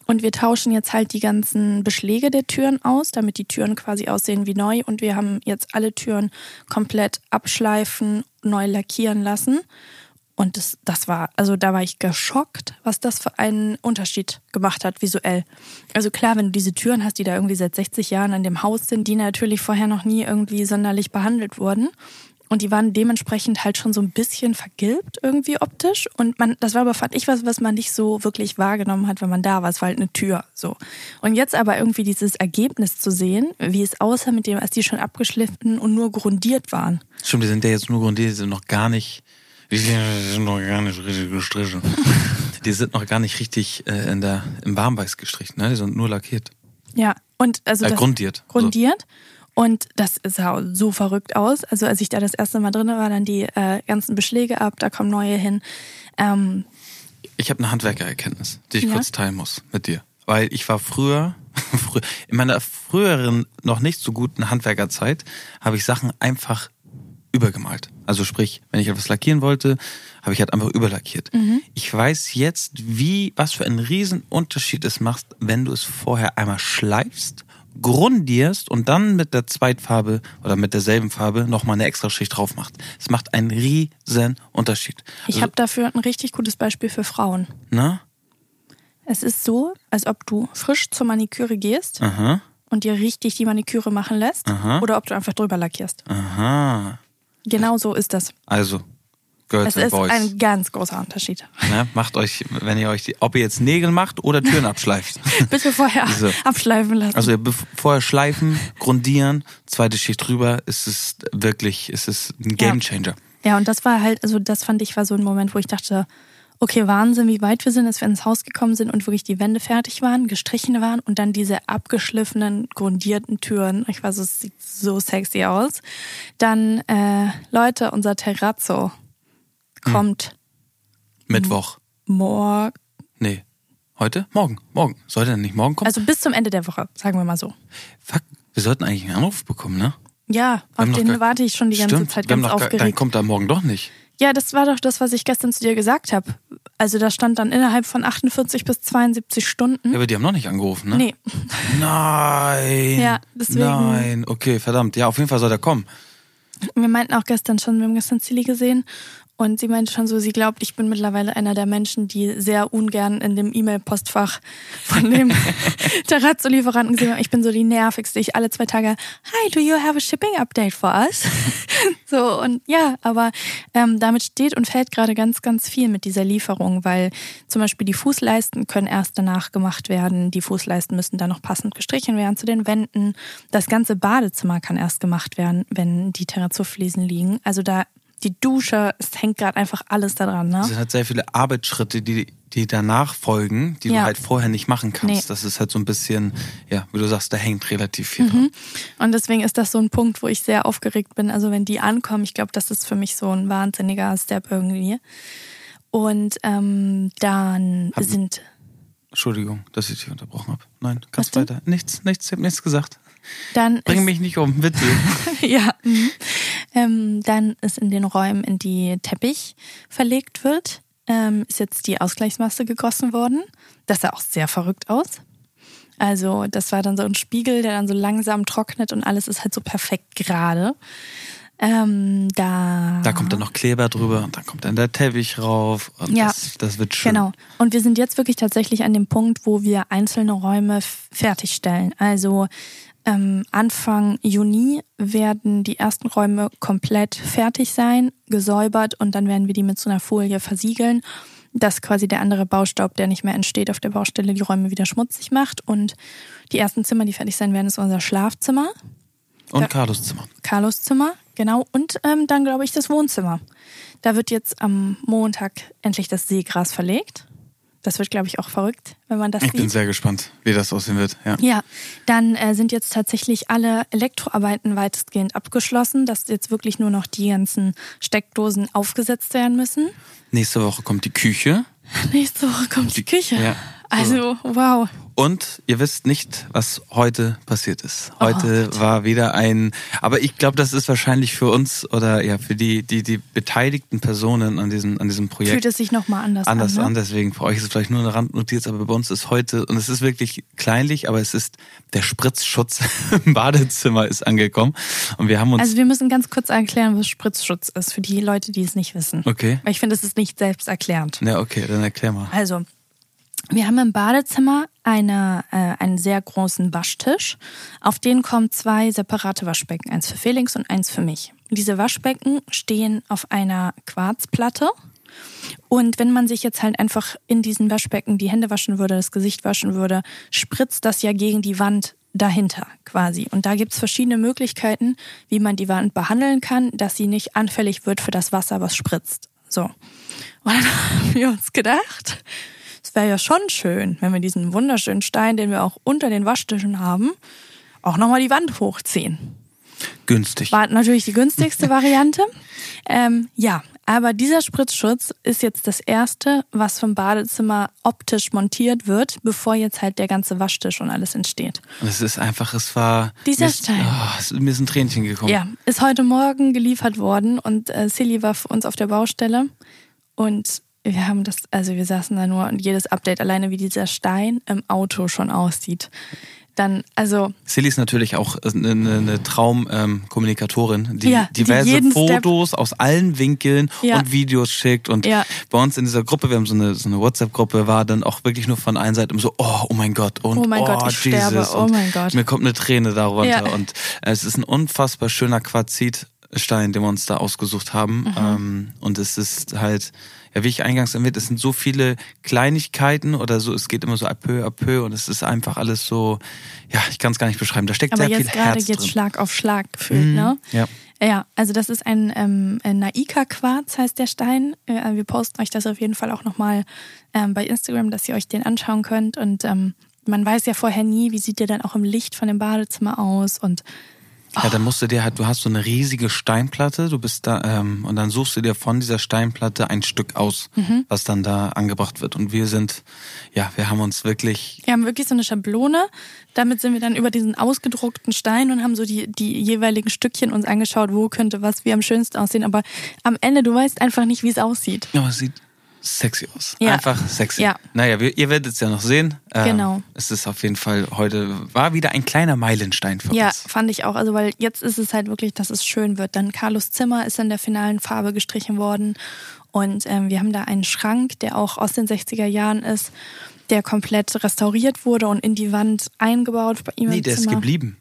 Und wir tauschen jetzt halt die ganzen Beschläge der Türen aus, damit die Türen quasi aussehen wie neu. Und wir haben jetzt alle Türen komplett abschleifen, neu lackieren lassen. Und das, das war, also da war ich geschockt, was das für einen Unterschied gemacht hat visuell. Also klar, wenn du diese Türen hast, die da irgendwie seit 60 Jahren an dem Haus sind, die natürlich vorher noch nie irgendwie sonderlich behandelt wurden. Und die waren dementsprechend halt schon so ein bisschen vergilbt irgendwie optisch. Und man, das war aber, fand ich, was, was man nicht so wirklich wahrgenommen hat, wenn man da war. Es war halt eine Tür, so. Und jetzt aber irgendwie dieses Ergebnis zu sehen, wie es aussah mit dem, als die schon abgeschliffen und nur grundiert waren. Stimmt, die sind ja jetzt nur und die sind noch gar nicht, die sind noch gar nicht richtig gestrichen. die sind noch gar nicht richtig äh, in der, im Warmweiß gestrichen, ne? Die sind nur lackiert. Ja, und also Äh, das, grundiert. grundiert. Und das sah so verrückt aus. Also als ich da das erste Mal drin war, dann die äh, ganzen Beschläge ab, da kommen neue hin. Ähm, Ich habe eine Handwerkererkenntnis, die ich Ja? kurz teilen muss mit dir. Weil ich war früher, frü- in meiner früheren, noch nicht so guten Handwerkerzeit, habe ich Sachen einfach übergemalt. Also sprich, wenn ich etwas lackieren wollte, habe ich halt einfach überlackiert. Ich weiß jetzt, wie, was für einen riesen Unterschied es macht, wenn du es vorher einmal schleifst, grundierst und dann mit der Zweitfarbe oder mit derselben Farbe nochmal eine extra Schicht drauf macht. Es macht einen riesen Unterschied. ich habe dafür ein richtig gutes Beispiel für Frauen. Na? Es ist so, als ob du frisch zur Maniküre gehst Aha. und dir richtig die Maniküre machen lässt Aha. oder ob du einfach drüber lackierst. Aha. Genau so ist das. Also, Girls Es and ist Boys. ein ganz großer Unterschied. ne? Macht euch, wenn ihr euch die, ob ihr jetzt Nägel macht oder Türen abschleift. Bitte vorher So. abschleifen lassen. Also vorher schleifen, grundieren, zweite Schicht drüber, ist es wirklich, ist es ein Gamechanger. Ja, und das war halt, also das fand ich war so ein Moment, wo ich dachte, okay, Wahnsinn, wie weit wir sind, dass wir ins Haus gekommen sind und wirklich die Wände fertig waren, gestrichen waren und dann diese abgeschliffenen, grundierten Türen. Ich weiß, es sieht so sexy aus. Dann, äh, Leute, unser Terrazzo kommt Mittwoch. morgen, Nee. Heute? Morgen. Morgen. Sollte er nicht morgen kommen? also bis zum Ende der Woche, sagen wir mal so. Fuck, wir sollten eigentlich einen Anruf bekommen, ne? Ja, Wir auf den warte ich schon die ganze Stimmt, Zeit ganz gar, dann aufgeregt. kommt er morgen doch nicht. Ja, das war doch das, was ich gestern zu dir gesagt habe. Also da stand dann innerhalb von 48 bis 72 Stunden. Ja, aber die haben noch nicht angerufen, ne? Nee, Nein. Ja, deswegen- Nein. Okay, verdammt. Ja, auf jeden Fall soll er kommen. wir meinten auch gestern schon, wir haben gestern Silly gesehen und sie meinte schon so, sie glaubt, ich bin mittlerweile einer der Menschen, die sehr ungern in dem E-Mail-Postfach von dem Terrazzo-Lieferanten gesehen haben. Ich bin so die nervigste. Ich alle zwei Tage, hi, do you have a shipping update for us? So, und ja, aber ähm, damit steht und fällt gerade ganz, ganz viel mit dieser Lieferung, weil zum Beispiel die Fußleisten können erst danach gemacht werden. Die Fußleisten müssen dann noch passend gestrichen werden zu den Wänden. Das ganze Badezimmer kann erst gemacht werden, wenn die Terrazzo-Fliesen liegen. Also da die Dusche, es hängt gerade einfach alles daran. Ne? Es sind halt sehr viele Arbeitsschritte, die, die danach folgen, die ja. du halt vorher nicht machen kannst. Nee. Das ist halt so ein bisschen, ja, wie du sagst, da hängt relativ viel mhm. dran. Und deswegen ist das so ein Punkt, wo ich sehr aufgeregt bin. Also wenn die ankommen, ich glaube, das ist für mich so ein wahnsinniger Step irgendwie. Und ähm, dann Hab, sind. Entschuldigung, dass ich dich unterbrochen habe. Nein, kannst weiter. Nichts, nichts, ich habe nichts gesagt. Dann Bring mich nicht um, bitte. ja. Mhm. Ähm, dann ist in den Räumen, in die Teppich verlegt wird, ähm, ist jetzt die Ausgleichsmasse gegossen worden. Das sah auch sehr verrückt aus. Also das war dann so ein Spiegel, der dann so langsam trocknet und alles ist halt so perfekt gerade. Ähm, da, da kommt dann noch Kleber drüber und dann kommt dann der Teppich rauf und ja, das, das wird schön. Genau. Und wir sind jetzt wirklich tatsächlich an dem Punkt, wo wir einzelne Räume fertigstellen. Also ähm, Anfang Juni werden die ersten Räume komplett fertig sein, gesäubert und dann werden wir die mit so einer Folie versiegeln, dass quasi der andere Baustaub, der nicht mehr entsteht auf der Baustelle, die Räume wieder schmutzig macht. Und die ersten Zimmer, die fertig sein werden, ist unser Schlafzimmer. Und Carlos Zimmer. Carlos Zimmer, genau. Und ähm, dann, glaube ich, das Wohnzimmer. Da wird jetzt am Montag endlich das Seegras verlegt. Das wird, glaube ich, auch verrückt, wenn man das Ich sieht. bin sehr gespannt, wie das aussehen wird. Ja, ja dann äh, sind jetzt tatsächlich alle Elektroarbeiten weitestgehend abgeschlossen, dass jetzt wirklich nur noch die ganzen Steckdosen aufgesetzt werden müssen. Nächste Woche kommt die Küche. Nächste Woche kommt die, die Küche. Ja. Also, wow. Und ihr wisst nicht, was heute passiert ist. Heute oh, war wieder ein, aber ich glaube, das ist wahrscheinlich für uns oder ja für die die die beteiligten Personen an diesem an diesem Projekt. Fühlt es sich noch mal anders, anders an. Ne? an. Deswegen für euch ist es vielleicht nur eine Randnotiz, aber bei uns ist heute und es ist wirklich kleinlich, aber es ist der Spritzschutz im Badezimmer ist angekommen und wir haben uns. Also wir müssen ganz kurz erklären, was Spritzschutz ist für die Leute, die es nicht wissen. Okay. Weil ich finde, es ist nicht selbst erklärend. Ja, okay, dann erklär mal. Also wir haben im Badezimmer eine, äh, einen sehr großen Waschtisch. Auf den kommen zwei separate Waschbecken, eins für Felix und eins für mich. Diese Waschbecken stehen auf einer Quarzplatte. Und wenn man sich jetzt halt einfach in diesen Waschbecken die Hände waschen würde, das Gesicht waschen würde, spritzt das ja gegen die Wand dahinter quasi. Und da gibt's verschiedene Möglichkeiten, wie man die Wand behandeln kann, dass sie nicht anfällig wird für das Wasser, was spritzt. So. Und dann haben wir uns gedacht, es wäre ja schon schön, wenn wir diesen wunderschönen Stein, den wir auch unter den Waschtischen haben, auch nochmal die Wand hochziehen. Günstig. War natürlich die günstigste Variante. Ähm, ja, aber dieser Spritzschutz ist jetzt das erste, was vom Badezimmer optisch montiert wird, bevor jetzt halt der ganze Waschtisch und alles entsteht. Und es ist einfach, es war. Dieser Stein. Oh, mir ist ein Tränchen gekommen. Ja, ist heute Morgen geliefert worden und äh, Silly war für uns auf der Baustelle und wir haben das, also wir saßen da nur und jedes Update alleine, wie dieser Stein im Auto schon aussieht. Dann, also. Silly ist natürlich auch eine, eine Traumkommunikatorin, ähm, die ja, diverse die Fotos Step aus allen Winkeln ja. und Videos schickt. Und ja. bei uns in dieser Gruppe, wir haben so eine, so eine WhatsApp-Gruppe, war dann auch wirklich nur von einer Seite so, oh, oh mein Gott, und oh, mein oh Gott, ich Jesus. Sterbe. Oh mein Gott. Mir kommt eine Träne darunter. Und es ist ein unfassbar schöner Quarzit. Stein, den wir uns da ausgesucht haben. Mhm. Ähm, und es ist halt, ja, wie ich eingangs erwähnt, es sind so viele Kleinigkeiten oder so, es geht immer so à peu à peu und es ist einfach alles so, ja, ich kann es gar nicht beschreiben. Da steckt Aber sehr viel Herz gerade jetzt Schlag auf Schlag gefühlt, mhm. ne? Ja. Ja, also das ist ein ähm, Naika-Quarz, heißt der Stein. Äh, wir posten euch das auf jeden Fall auch nochmal ähm, bei Instagram, dass ihr euch den anschauen könnt. Und ähm, man weiß ja vorher nie, wie sieht der dann auch im Licht von dem Badezimmer aus und ja, dann musst du dir halt, du hast so eine riesige Steinplatte, du bist da, ähm, und dann suchst du dir von dieser Steinplatte ein Stück aus, mhm. was dann da angebracht wird. Und wir sind, ja, wir haben uns wirklich. Wir haben wirklich so eine Schablone. Damit sind wir dann über diesen ausgedruckten Stein und haben so die, die jeweiligen Stückchen uns angeschaut, wo könnte was wie am schönsten aussehen. Aber am Ende, du weißt einfach nicht, wie es aussieht. Ja, es sieht sexy aus. Ja. Einfach sexy. Ja. Naja, wir, ihr werdet es ja noch sehen. Ähm, genau. Es ist auf jeden Fall heute, war wieder ein kleiner Meilenstein für ja, uns. Ja, fand ich auch. Also, weil jetzt ist es halt wirklich, dass es schön wird. Dann Carlos Zimmer ist in der finalen Farbe gestrichen worden. Und ähm, wir haben da einen Schrank, der auch aus den 60er Jahren ist, der komplett restauriert wurde und in die Wand eingebaut bei ihm Nee, der Zimmer. ist geblieben.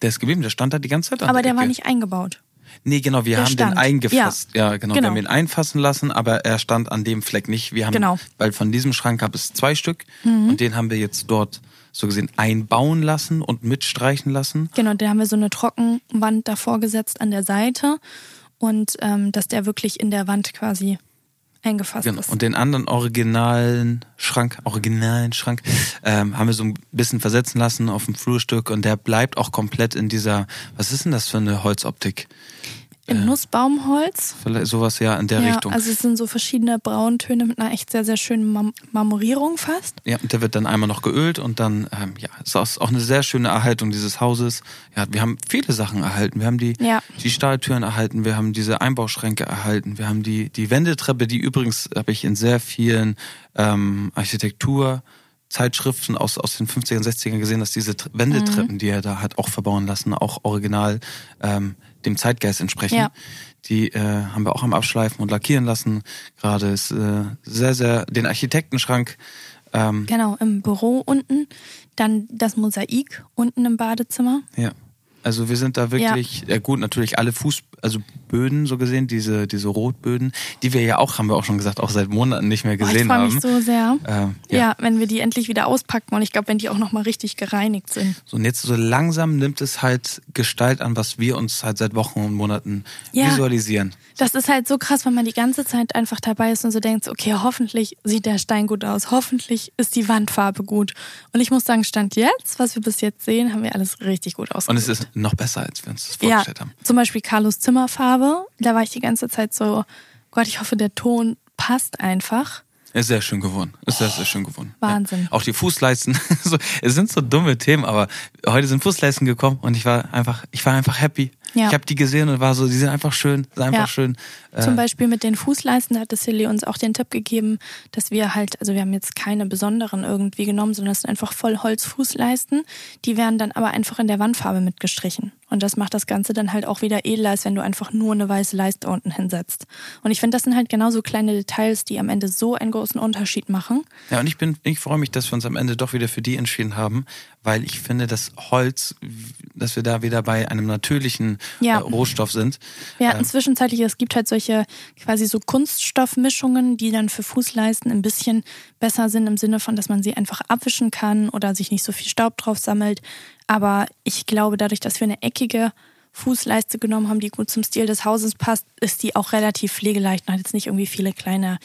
Der ist geblieben, der stand da die ganze Zeit. Aber der Ecke. war nicht eingebaut. Nee, genau, wir Der haben stand. den eingefasst. Ja, genau, Genau. Wir haben ihn einfassen lassen, aber er stand an dem Fleck nicht. Wir haben, Genau. Mhm. weil von diesem Schrank gab es zwei Stück und den haben wir jetzt dort so gesehen einbauen lassen und mitstreichen lassen. Genau, da haben wir so eine Trockenwand davor gesetzt an der Seite und ähm, dass der wirklich in der Wand quasi eingefasst Genau. ist. Und den anderen originalen Schrank, originalen Schrank, ähm, haben wir so ein bisschen versetzen lassen auf dem Flurstück und der bleibt auch komplett in dieser, was ist denn das für eine Holzoptik? In Nussbaumholz. Vielleicht sowas ja in der ja, Richtung. also es sind so verschiedene Brauntöne mit einer echt sehr, sehr schönen Mam Marmorierung fast. Ja, und der wird dann einmal noch geölt und dann, ähm, ja, ist auch auch eine sehr schöne Erhaltung dieses Hauses. Ja, wir haben viele Sachen erhalten. Wir haben die, Ja. die Stahltüren erhalten, wir haben diese Einbauschränke erhalten, wir haben die, die Wendetreppe, die übrigens habe ich in sehr vielen ähm, Architektur Zeitschriften aus, aus den 50er und 60ern gesehen, dass diese Tre- Wendetreppen, die er da hat auch verbauen lassen, auch original ähm, dem Zeitgeist entsprechen. Ja. Die äh, haben wir auch am Abschleifen und lackieren lassen. Gerade ist äh, sehr, sehr den Architektenschrank ähm, Genau, im Büro unten. Dann das Mosaik unten im Badezimmer. Ja. Also wir sind da wirklich, ja, gut, natürlich alle Fuß, also Böden so gesehen, diese, diese Rotböden, die wir ja auch, haben wir auch schon gesagt, auch seit Monaten nicht mehr Boah, ich gesehen freue haben. mich so sehr. Ähm, ja. ja. wenn wir die endlich wieder auspacken und ich glaube, wenn die auch nochmal richtig gereinigt sind. So, und jetzt so langsam nimmt es halt Gestalt an, was wir uns halt seit Wochen und Monaten Ja. visualisieren. Das ist halt so krass, wenn man die ganze Zeit einfach dabei ist und so denkt, okay, hoffentlich sieht der Stein gut aus, hoffentlich ist die Wandfarbe gut. Und ich muss sagen, Stand jetzt, was wir bis jetzt sehen, haben wir alles richtig gut Und ausgesucht. es ist noch besser, als wir uns das ja, vorgestellt haben. zum Beispiel Carlos Zimmerfarbe, da war ich die ganze Zeit so, Gott, ich hoffe, der Ton passt einfach. Ist sehr schön geworden. Ist sehr, sehr schön geworden. Wahnsinn. Ja. Auch die Fußleisten. es sind so dumme Themen, aber heute sind Fußleisten gekommen und ich war einfach, ich war einfach happy. Ja. Ich habe die gesehen und war so, die sind einfach schön, sind einfach Ja. schön. Äh, Zum Beispiel mit den Fußleisten, da hat das Silly uns auch den Tipp gegeben, dass wir halt, also wir haben jetzt keine besonderen irgendwie genommen, sondern es sind einfach voll Holzfußleisten. Die werden dann aber einfach in der Wandfarbe mitgestrichen. Und das macht das Ganze dann halt auch wieder edler, als wenn du einfach nur eine weiße Leiste unten hinsetzt. Und ich finde, das sind halt genauso kleine Details, die am Ende so einen großen Unterschied machen. Ja, und ich bin, ich freue mich, dass wir uns am Ende doch wieder für die entschieden haben, weil ich finde, dass Holz, dass wir da wieder bei einem natürlichen Ja. äh, Rohstoff sind. Wir hatten zwischenzeitlich, es gibt halt solche quasi so Kunststoffmischungen, die dann für Fußleisten ein bisschen besser sind im Sinne von, dass man sie einfach abwischen kann oder sich nicht so viel Staub drauf sammelt. Aber ich glaube, dadurch, dass wir eine eckige Fußleiste genommen haben, die gut zum Stil des Hauses passt, ist die auch relativ pflegeleicht und hat jetzt nicht irgendwie viele kleine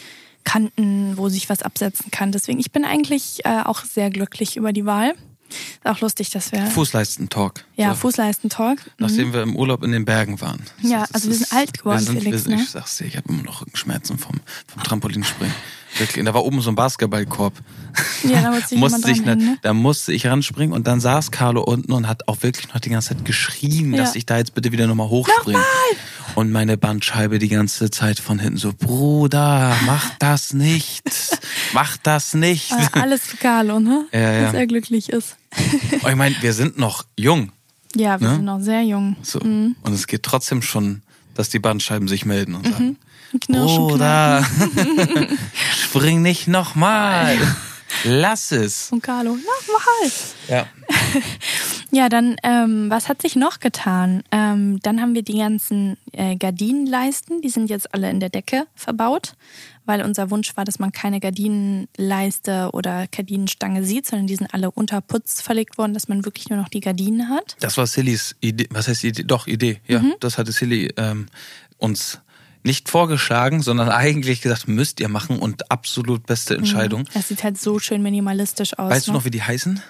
Kanten, wo sich was absetzen kann. Deswegen, ich bin eigentlich äh, auch sehr glücklich über die Wahl. Ist auch lustig, dass wir Fußleistentalk. ja So, Fußleistentalk. Mhm. Nachdem wir im Urlaub in den Bergen waren. Ja, Das also wir ist- sind alt geworden, wir sind, Felix, wir, ne? Ich sag's dir, ich habe immer noch Rückenschmerzen vom, vom Trampolinspringen. Wirklich. Und da war oben so ein Basketballkorb. Ja, da musste jemand musste ich, ne, ne? Da musste ich ranspringen und dann saß Carlo unten und hat auch wirklich noch die ganze Zeit geschrien, Ja. dass ich da jetzt bitte wieder nochmal hochspringe. Und meine Bandscheibe die ganze Zeit von hinten so, Bruder, mach das nicht. Mach das nicht. Äh, alles für Carlo, ne? Ja, ja. Dass er glücklich ist. Oh, ich meine, wir sind noch jung. Ja, wir Ne? sind noch sehr jung. So. Und es geht trotzdem schon, dass die Bandscheiben sich melden und sagen, Knirschen, Bruder, spring nicht nochmal. Lass es. Und Carlo, nochmal. Ja. Ja, dann, ähm, was hat sich noch getan? Ähm, dann haben wir die ganzen äh, Gardinenleisten, die sind jetzt alle in der Decke verbaut, weil unser Wunsch war, dass man keine Gardinenleiste oder Gardinenstange sieht, sondern die sind alle unter Putz verlegt worden, dass man wirklich nur noch die Gardinen hat. Das war Sillys Idee. Was heißt Idee? Doch, Idee. Ja, das hatte Silly ähm, uns nicht vorgeschlagen, sondern eigentlich gesagt, müsst ihr machen und absolut beste Entscheidung. Das sieht halt so schön minimalistisch aus. Weißt du ne? noch, wie die heißen?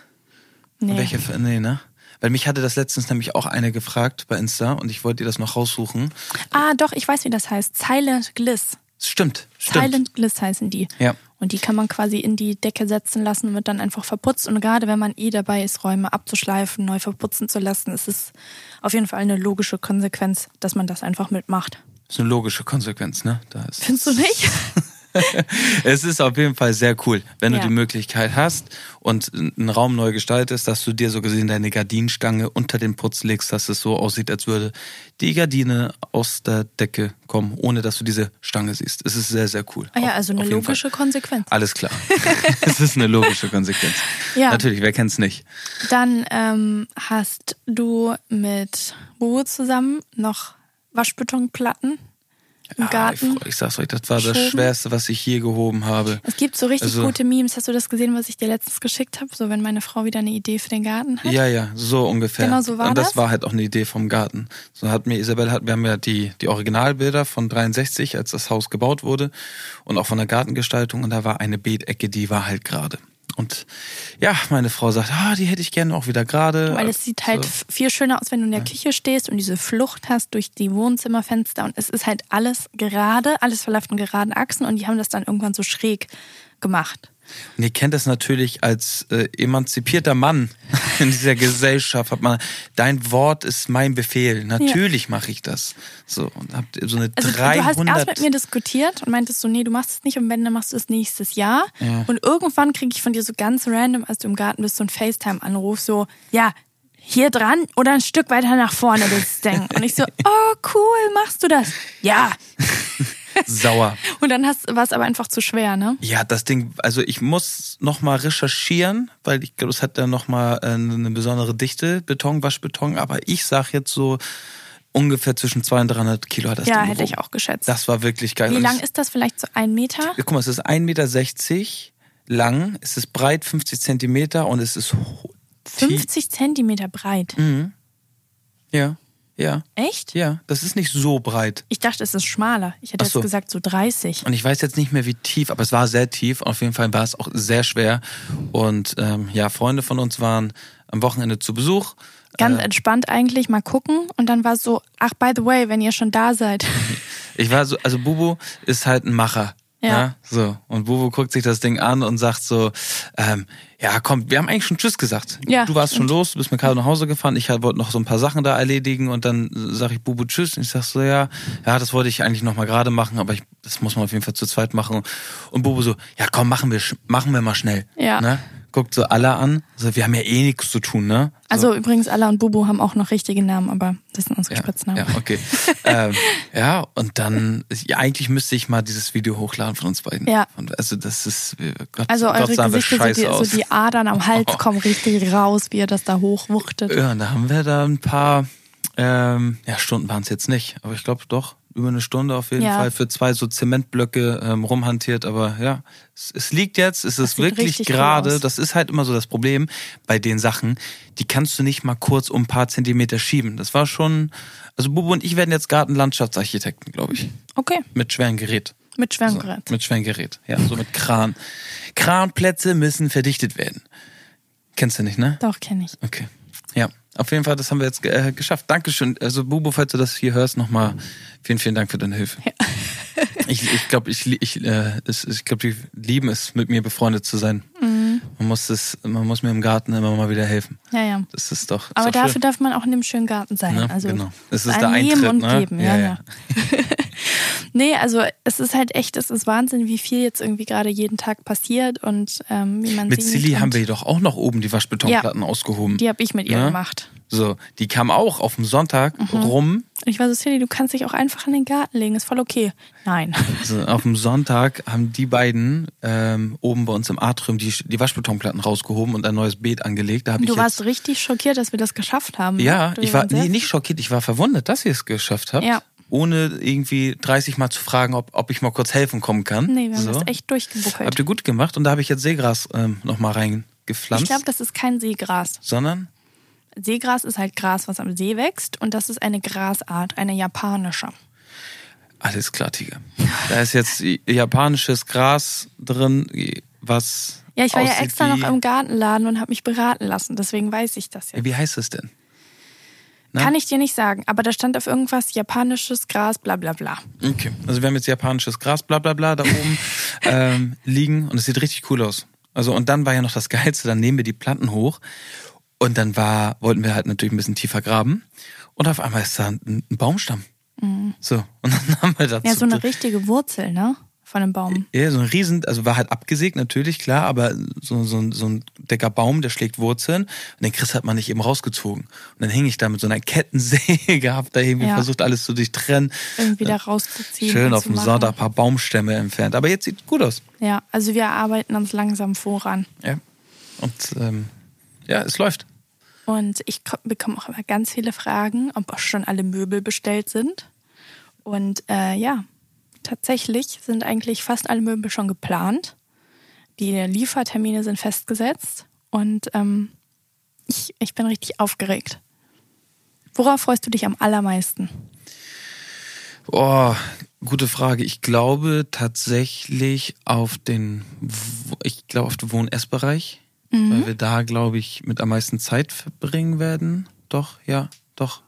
Nee. Welche? Nee, ne? Weil mich hatte das letztens nämlich auch eine gefragt bei Insta und ich wollte dir das noch raussuchen. Ah, doch, ich weiß, wie das heißt. Silent Gliss. Stimmt, stimmt. Silent Gliss heißen die. Ja. Und die kann man quasi in die Decke setzen lassen und wird dann einfach verputzt. Und gerade wenn man eh dabei ist, Räume abzuschleifen, neu verputzen zu lassen, ist es auf jeden Fall eine logische Konsequenz, dass man das einfach mitmacht. Das ist eine logische Konsequenz, ne? Da ist Findest du nicht? es ist auf jeden Fall sehr cool, wenn Ja. du die Möglichkeit hast und einen Raum neu gestaltest, dass du dir so gesehen deine Gardinenstange unter den Putz legst, dass es so aussieht, als würde die Gardine aus der Decke kommen, ohne dass du diese Stange siehst. Es ist sehr, sehr cool. Ah ja, also eine logische Fall. Konsequenz. Alles klar. es ist eine logische Konsequenz. Ja. Natürlich, wer kennt's nicht? Dann ähm, hast du mit Bo zusammen noch Waschbetonplatten im Ah, Garten. Ich, ich sag's euch, das war das Geschoben. Schwerste, was ich je gehoben habe. Es gibt so richtig Also- gute Memes. Hast du das gesehen, was ich dir letztens geschickt habe? So, wenn meine Frau wieder eine Idee für den Garten hat. Ja, ja, so ungefähr. Genau so war Und das, das? war halt auch eine Idee vom Garten. So hat mir Isabel hat, wir haben ja die, die Originalbilder von 63, als das Haus gebaut wurde und auch von der Gartengestaltung und da war eine Beetecke, die war halt gerade. Und ja, meine Frau sagt, ah, die hätte ich gerne auch wieder gerade. Weil es sieht halt So. f- viel schöner aus, wenn du in der Küche stehst und diese Flucht hast durch die Wohnzimmerfenster und es ist halt alles gerade, alles verläuft in geraden Achsen und die haben das dann irgendwann so schräg gemacht. Und ihr kennt das natürlich als äh, emanzipierter Mann in dieser Gesellschaft. Hat man, dein Wort ist mein Befehl. Natürlich mache ich das. So und habt so eine Also du 300. hast erst mit mir diskutiert und meintest so, nee, du machst es nicht und wenn, dann machst du es nächstes Jahr. Ja. Und irgendwann kriege ich von dir so ganz random, als du im Garten bist, so einen FaceTime-Anruf, so, ja, hier dran oder ein Stück weiter nach vorne das Ding. Und ich so, oh cool, machst du das? Ja. sauer. Und dann war es aber einfach zu schwer, ne? Ja, das Ding, also ich muss noch mal recherchieren, weil ich glaube, es hat dann noch mal äh, eine besondere Dichte, Beton, Waschbeton. Aber ich sag jetzt so ungefähr zwischen 200 und 300 Kilo hat das Ja, Ding hätte ich auch geschätzt. Das war wirklich geil. Wie lang ist das? Vielleicht so ein Meter? Ja, guck mal, es ist 1,60 Meter lang, es ist breit 50 Zentimeter und es ist ho- tie- 50 Zentimeter breit. Mhm. Ja, ja, Echt? ja. Das ist nicht so breit. Ich dachte, es ist schmaler. Ich hätte Ach so. jetzt gesagt so 30. Und ich weiß jetzt nicht mehr, wie tief, aber es war sehr tief. Auf jeden Fall war es auch sehr schwer. Und ähm, ja, Freunde von uns waren am Wochenende zu Besuch. Ganz Äh, entspannt eigentlich, mal gucken. Und dann war so, ach, by the way, wenn ihr schon da seid. Ich war so, also Bubu ist halt ein Macher. Ja. Ja. so. Und Bubu guckt sich das Ding an und sagt so, ähm, ja, komm, wir haben eigentlich schon Tschüss gesagt. Ja, du warst stimmt. schon los, du bist mit Carlo nach Hause gefahren, ich wollte noch so ein paar Sachen da erledigen und dann sage ich Bubu Tschüss und ich sag so, ja, ja, das wollte ich eigentlich noch mal gerade machen, aber ich, das muss man auf jeden Fall zu zweit machen. Und Bubu so, ja, komm, machen wir, machen wir mal schnell. Ja. Ne? Guckt so alle an, so, wir haben ja eh nichts zu tun, ne? So. Also übrigens, Alla und Bubu haben auch noch richtige Namen, aber das sind unsere Ja, Spitznamen. ja okay. ähm, ja, und dann, ja, eigentlich müsste ich mal dieses Video hochladen von uns beiden. Ja. Und also das ist, Gott, Also Gott eure wir Gesichter, so die, so die Adern am Hals Oh. kommen richtig raus, wie ihr das da hochwuchtet. ja, und da haben wir da ein paar, ähm, ja, Stunden waren es jetzt nicht, aber ich glaube doch, über eine Stunde auf jeden Ja. Fall für zwei so Zementblöcke ähm, rumhantiert, aber ja, es, es liegt jetzt, es ist sieht wirklich gerade, das ist halt immer so das Problem bei den Sachen, die kannst du nicht mal kurz um ein paar Zentimeter schieben. Das war schon, also Bubu und ich werden jetzt Gartenlandschaftsarchitekten, glaube ich. Okay, Mit schwerem Gerät. mit schwerem Gerät. mit schwerem Gerät. Ja, so mit Kran. Kranplätze müssen verdichtet werden. Kennst du nicht, ne? Doch, kenne ich. Okay. Ja, auf jeden Fall, das haben wir jetzt äh, geschafft. Dankeschön. Also Bubu, falls du das hier hörst, nochmal vielen, vielen Dank für deine Hilfe. ich ich glaube, ich, ich, äh, ich glaub, die lieben es, mit mir befreundet zu sein. Mhm. Man muss es, man muss mir im Garten immer mal wieder helfen. Ja, ja. Das ist doch. Ist Aber doch dafür schön. darf man auch in dem schönen Garten sein. Ja, also genau. Es es ist der ein Nehmen Eintritt, und ne? Geben. Ja, ja. nee, also es ist halt echt, es ist Wahnsinn, wie viel jetzt irgendwie gerade jeden Tag passiert und ähm, wie man Mit. Silly haben wir doch auch noch oben die Waschbetonplatten ausgehoben. Die habe ich mit ihr Ja. gemacht. So, die kam auch auf dem Sonntag Mhm. rum. Ich war so, Silly, du kannst dich auch einfach in den Garten legen, ist voll okay. Nein. So, auf dem Sonntag haben die beiden ähm, oben bei uns im Atrium die, die Waschbetonplatten rausgehoben und ein neues Beet angelegt. Da Du warst richtig schockiert, dass wir das geschafft haben. Ja, Du ich war nee, nicht schockiert, ich war verwundert, dass ihr es geschafft habt. Ja. Ohne irgendwie 30 Mal zu fragen, ob, ob ich mal kurz helfen kommen kann. Nee, wir haben so. das echt durchgebuckelt. Habt ihr gut gemacht und da habe ich jetzt Seegras ähm, nochmal reingepflanzt. Ich glaube, das ist kein Seegras. sondern Seegras ist halt Gras, was am See wächst und das ist eine Grasart, eine japanische. Alles klar, Tiger. Da ist jetzt japanisches Gras drin, was. Ja, ich war ja extra noch im Gartenladen und habe mich beraten lassen, deswegen weiß ich das jetzt. Wie heißt es denn? Ne? Kann ich dir nicht sagen, aber da stand auf irgendwas japanisches Gras, bla bla bla. Okay. Also wir haben jetzt japanisches Gras, bla bla bla, da oben ähm, liegen und es sieht richtig cool aus. Also und dann war ja noch das Geilste, dann nehmen wir die Planten hoch und dann war, wollten wir halt natürlich ein bisschen tiefer graben und auf einmal ist da ein, ein Baumstamm. So, und dann haben wir dazu Mhm. Ja, so eine richtige Wurzel, ne? Von einem Baum. Ja, so ein Riesen, also war halt abgesägt natürlich, klar, aber so, so, ein- so ein dicker Baum, der schlägt Wurzeln und den Chris hat man nicht eben rausgezogen. Und dann hing ich da mit so einer Kettensäge, hab da irgendwie Ja. versucht, alles zu durchtrennen. Irgendwie da rauszuziehen. Schön auf dem. Sonntag ein paar Baumstämme entfernt. Aber jetzt sieht gut aus. Ja, also wir arbeiten uns langsam voran. Ja. Und ähm, ja, es läuft. Und ich ko- bekomme auch immer ganz viele Fragen, ob auch schon alle Möbel bestellt sind. Und äh, ja, tatsächlich sind eigentlich fast alle Möbel schon geplant. Die Liefertermine sind festgesetzt und ähm, ich, ich bin richtig aufgeregt. Worauf freust du dich am allermeisten? Oh, gute Frage. Ich glaube tatsächlich auf den, ich glaube auf den Wohn-Ess-Bereich, mhm. weil wir da, glaube ich, mit am meisten Zeit verbringen werden. Doch, ja, doch.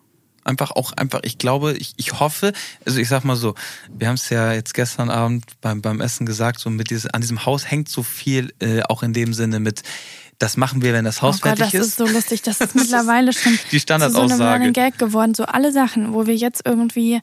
Einfach auch einfach, ich glaube, ich, ich hoffe, also ich sag mal so, wir haben es ja jetzt gestern Abend beim, beim Essen gesagt, so mit dieses, an diesem Haus hängt so viel, äh, auch in dem Sinne mit, das machen wir, wenn das Haus oh Gott, fertig das ist. Das ist so lustig. Das ist mittlerweile schon die Standardaussage. so einem Gag geworden. So alle Sachen, wo wir jetzt irgendwie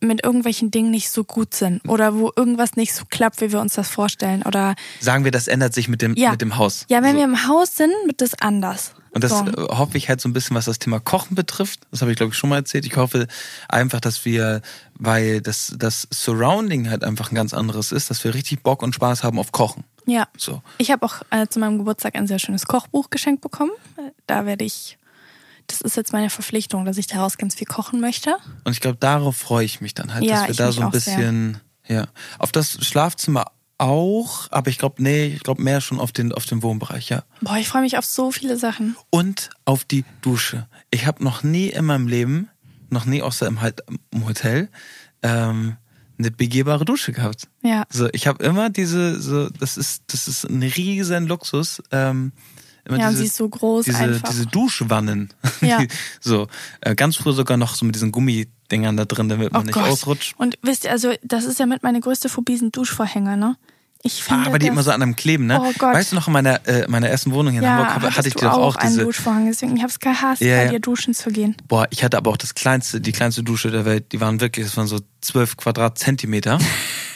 mit irgendwelchen Dingen nicht so gut sind oder wo irgendwas nicht so klappt, wie wir uns das vorstellen oder sagen wir, das ändert sich mit dem ja. mit dem Haus. Ja, wenn so. wir im Haus sind, wird das anders. Und das so. Äh, hoffe ich halt so ein bisschen, was das Thema Kochen betrifft. Das habe ich glaube ich schon mal erzählt. Ich hoffe einfach, dass wir, weil das das Surrounding halt einfach ein ganz anderes ist, dass wir richtig Bock und Spaß haben auf Kochen. Ja. So. Ich habe auch äh, zu meinem Geburtstag ein sehr schönes Kochbuch geschenkt bekommen. Da werde ich das ist jetzt meine Verpflichtung, dass ich daraus ganz viel kochen möchte. Und ich glaube, darauf freue ich mich dann halt, ja, dass wir da so ein bisschen, sehr. ja, auf das Schlafzimmer auch, aber ich glaube, nee, ich glaube mehr schon auf den, auf den Wohnbereich, ja. Boah, ich freue mich auf so viele Sachen. Und auf die Dusche. Ich habe noch nie in meinem Leben, noch nie außer im, halt, im Hotel, ähm, eine begehbare Dusche gehabt. Ja. So, ich habe immer diese, so, das ist, das ist ein riesen Luxus. Ähm, Immer ja, diese, sie ist so groß diese, einfach. Diese Duschwannen. Ja. so, äh, ganz früh sogar noch so mit diesen Gummidingern da drin, damit man oh nicht Gott. ausrutscht. Und wisst ihr, also das ist ja mit meine größte Phobie sind Duschvorhänge, ne? Ich finde ah, aber die immer so an einem kleben, ne? Oh Gott. Weißt du noch in meiner, äh, meiner ersten Wohnung hier in ja, Hamburg hatte ich du doch auch, auch einen diese Duschvorhang, deswegen ich habe es gehasst, Ja, bei ja. dir duschen zu gehen. Boah, ich hatte aber auch das kleinste, die kleinste Dusche der Welt. Die waren wirklich, das waren so zwölf Quadratzentimeter.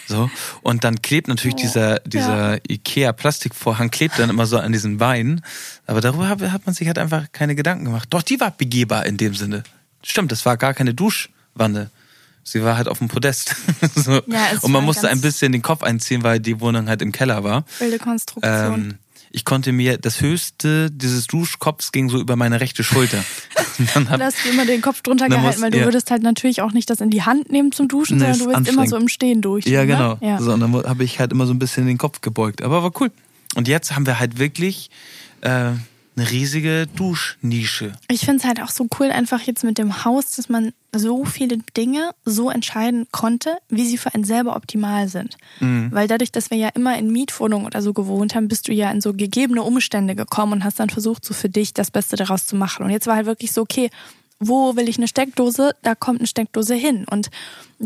So. Und dann klebt natürlich Oh, dieser, dieser Ikea-Plastikvorhang klebt dann immer so an diesen Beinen. Aber darüber hat, hat man sich halt einfach keine Gedanken gemacht. Doch, die war begehbar in dem Sinne. Stimmt, das war gar keine Duschwanne. Sie war halt auf dem Podest. so. Ja, Und man musste ein bisschen den Kopf einziehen, weil die Wohnung halt im Keller war. Wilde Konstruktion. Ähm, ich konnte mir das höchste dieses Duschkopfs ging so über meine rechte Schulter. Dann Du hat, hast immer den Kopf drunter gehalten, muss- weil du ja. würdest halt natürlich auch nicht das in die Hand nehmen zum Duschen, Nee, sondern du willst immer so im Stehen durch. Ja, ne? genau. Ja. So, und dann habe ich halt immer so ein bisschen den Kopf gebeugt. Aber war cool. Und jetzt haben wir halt wirklich äh, eine riesige Duschnische. Ich finde es halt auch so cool, einfach jetzt mit dem Haus, dass man so viele Dinge so entscheiden konnte, wie sie für einen selber optimal sind. Mhm. Weil dadurch, dass wir ja immer in Mietwohnungen oder so gewohnt haben, bist du ja in so gegebene Umstände gekommen und hast dann versucht, so für dich das Beste daraus zu machen. Und jetzt war halt wirklich so, okay, wo will ich eine Steckdose? Da kommt eine Steckdose hin. Und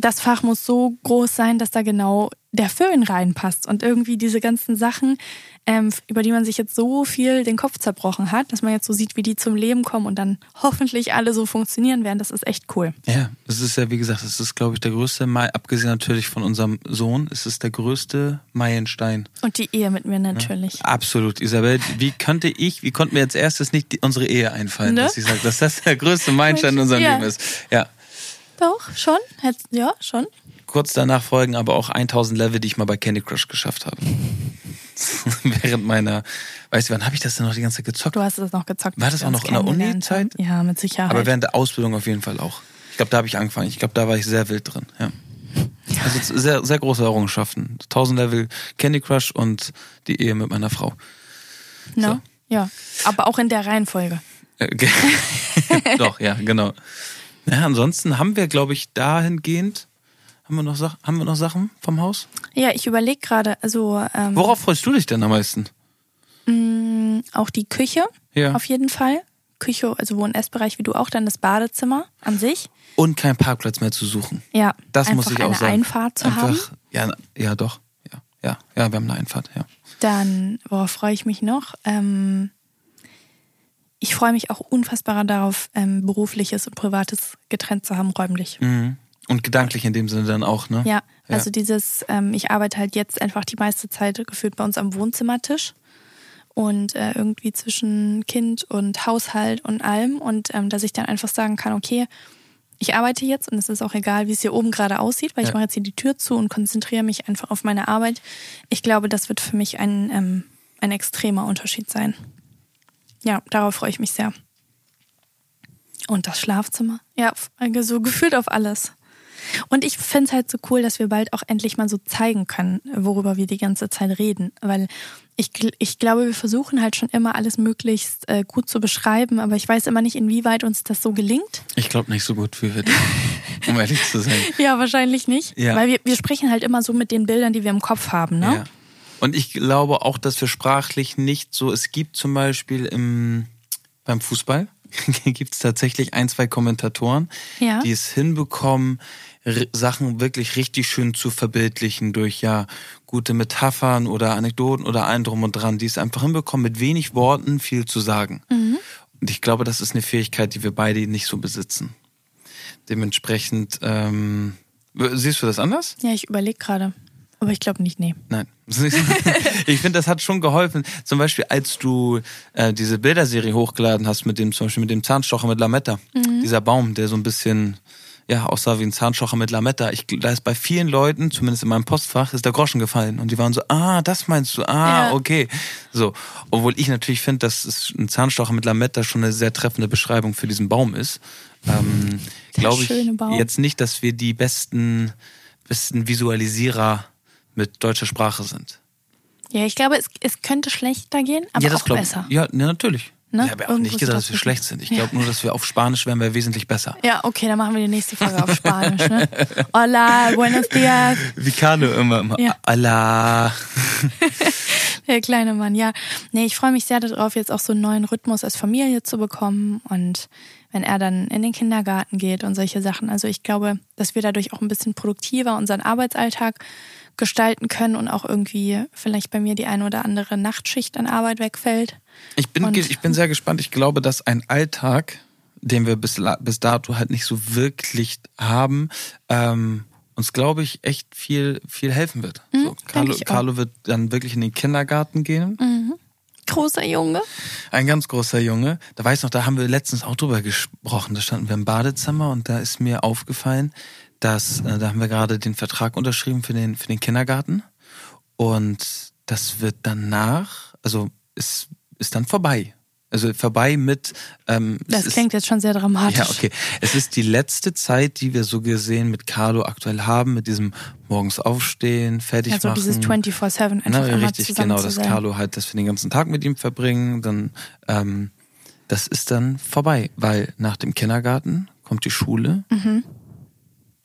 das Fach muss so groß sein, dass da genau der Föhn reinpasst. Und irgendwie diese ganzen Sachen, ähm, über die man sich jetzt so viel den Kopf zerbrochen hat, dass man jetzt so sieht, wie die zum Leben kommen und dann hoffentlich alle so funktionieren werden, das ist echt cool. Ja, das ist ja, wie gesagt, das ist, glaube ich, der größte, Mai- abgesehen natürlich von unserem Sohn, es ist der größte Meilenstein. Und die Ehe mit mir natürlich. Absolut, Isabel. Wie könnte ich, wie konnte mir als erstes nicht die, unsere Ehe einfallen, Ne? dass ich sage, dass das der größte Meilenstein in unserem Ja. Leben ist. Ja. Doch, schon? Ja, schon. Kurz danach folgen aber auch 1000 Level, die ich mal bei Candy Crush geschafft habe. Während meiner, weißt du, wann habe ich das denn noch die ganze Zeit gezockt? Du hast es noch gezockt. War das auch noch in der. Uni-Zeit? Ja, mit Sicherheit. Aber während der Ausbildung auf jeden Fall auch. Ich glaube, da habe ich angefangen. Ich glaube, da war ich sehr wild drin. Ja. Also sehr, sehr große Errungenschaften. 1000 Level Candy Crush und die Ehe mit meiner Frau. no? so. Ja, aber auch in der Reihenfolge. Äh, Doch, ja, genau. Ja, ansonsten haben wir, glaube ich, dahingehend, haben wir noch, haben wir noch Sachen vom Haus? Ja, ich überlege gerade, also ähm, Worauf freust du dich denn am meisten? mh, auch die Küche Ja. auf jeden Fall. Küche, also Wohn- und Essbereich wie du auch, dann das Badezimmer an sich. Und keinen Parkplatz mehr zu suchen. Ja, Das muss ich auch eine sagen. Einfahrt zu Einfach, haben. Ja, ja, doch. Ja, ja, ja, wir haben eine Einfahrt, ja. Dann, worauf freue ich mich noch? Ähm, ich freue mich auch unfassbar darauf, ähm, berufliches und privates getrennt zu haben, räumlich. Mhm. Und gedanklich in dem Sinne dann auch, ne? Ja, also dieses, ähm, ich arbeite halt jetzt einfach die meiste Zeit gefühlt bei uns am Wohnzimmertisch und äh, irgendwie zwischen Kind und Haushalt und allem und ähm, dass ich dann einfach sagen kann, okay, ich arbeite jetzt und es ist auch egal, wie es hier oben gerade aussieht, weil Ja. ich mache jetzt hier die Tür zu und konzentriere mich einfach auf meine Arbeit. Ich glaube, das wird für mich ein, ähm, ein extremer Unterschied sein. Ja, darauf freue ich mich sehr. Und das Schlafzimmer? Ja, also so gefühlt auf alles. Und ich finde es halt so cool, dass wir bald auch endlich mal so zeigen können, worüber wir die ganze Zeit reden. Weil ich, ich glaube, wir versuchen halt schon immer alles möglichst äh, gut zu beschreiben, aber ich weiß immer nicht, inwieweit uns das so gelingt. Ich glaube nicht so gut wie wir, um ehrlich zu sein. Ja, wahrscheinlich nicht. Ja. Weil wir, wir sprechen halt immer so mit den Bildern, die wir im Kopf haben, ne? Ja. Und ich glaube auch, dass wir sprachlich nicht so, es gibt zum Beispiel im, beim Fußball, gibt es tatsächlich ein, zwei Kommentatoren, Ja. die es hinbekommen, Sachen wirklich richtig schön zu verbildlichen durch ja gute Metaphern oder Anekdoten oder allen drum und dran, die es einfach hinbekommen, mit wenig Worten viel zu sagen. Und ich glaube, das ist eine Fähigkeit, die wir beide nicht so besitzen. Dementsprechend, ähm, siehst du das anders? Ja, ich überlege gerade. Aber ich glaube nicht, nee. Nein. Ich finde, das hat schon geholfen. Zum Beispiel, als du äh, diese Bilderserie hochgeladen hast mit dem, zum Beispiel mit dem Zahnstocher mit Lametta. Dieser Baum, der so ein bisschen ja, aussah wie ein Zahnstocher mit Lametta. Ich, da ist bei vielen Leuten, zumindest in meinem Postfach, ist der Groschen gefallen. Und die waren so, ah, das meinst du, ah, Ja. okay. So. Obwohl ich natürlich finde, dass ein Zahnstocher mit Lametta schon eine sehr treffende Beschreibung für diesen Baum ist. Ähm, Glaube ich Baum. jetzt nicht, dass wir die besten, besten Visualisierer mit deutscher Sprache sind. Ja, ich glaube, es, es könnte schlechter gehen, aber ja, das auch glaub, besser. Ja, ne, natürlich. Ne? Ich habe ja auch Irgendwo nicht gesagt, das dass wir schlecht sind. Ich Ja. glaube nur, dass wir auf Spanisch wären wir wesentlich besser. Ja, okay, dann machen wir die nächste Folge auf Spanisch, ne? Hola, buenos dias. Wie Kano immer, immer. Ja. Allah. Der kleine Mann, ja. Nee, ich freue mich sehr darauf, jetzt auch so einen neuen Rhythmus als Familie zu bekommen und wenn er dann in den Kindergarten geht und solche Sachen. Also ich glaube, dass wir dadurch auch ein bisschen produktiver unseren Arbeitsalltag gestalten können und auch irgendwie vielleicht bei mir die eine oder andere Nachtschicht an Arbeit wegfällt. Ich bin, Und- ich bin sehr gespannt. Ich glaube, dass ein Alltag, den wir bis, bis dato halt nicht so wirklich haben, ähm, uns, glaube ich, echt viel, viel helfen wird. so, Mhm, denk Carlo. Carlo wird dann wirklich in den Kindergarten gehen. Großer Junge. Ein ganz großer Junge. Da weiß ich noch, da haben wir letztens auch drüber gesprochen. Da standen wir im Badezimmer und da ist mir aufgefallen, dass äh, da haben wir gerade den Vertrag unterschrieben für den für den Kindergarten und das wird danach, also ist ist dann vorbei. Also vorbei mit. Ähm, Das ist, klingt jetzt schon sehr dramatisch. ja, okay. Es ist die letzte Zeit, die wir so gesehen mit Carlo aktuell haben, mit diesem morgens aufstehen, fertig Also machen. dieses 24-7 einfach Na, richtig, genau, dass. Carlo halt, dass wir den ganzen Tag mit ihm verbringen, dann, ähm, das ist dann vorbei, weil nach dem Kindergarten kommt die Schule Mhm.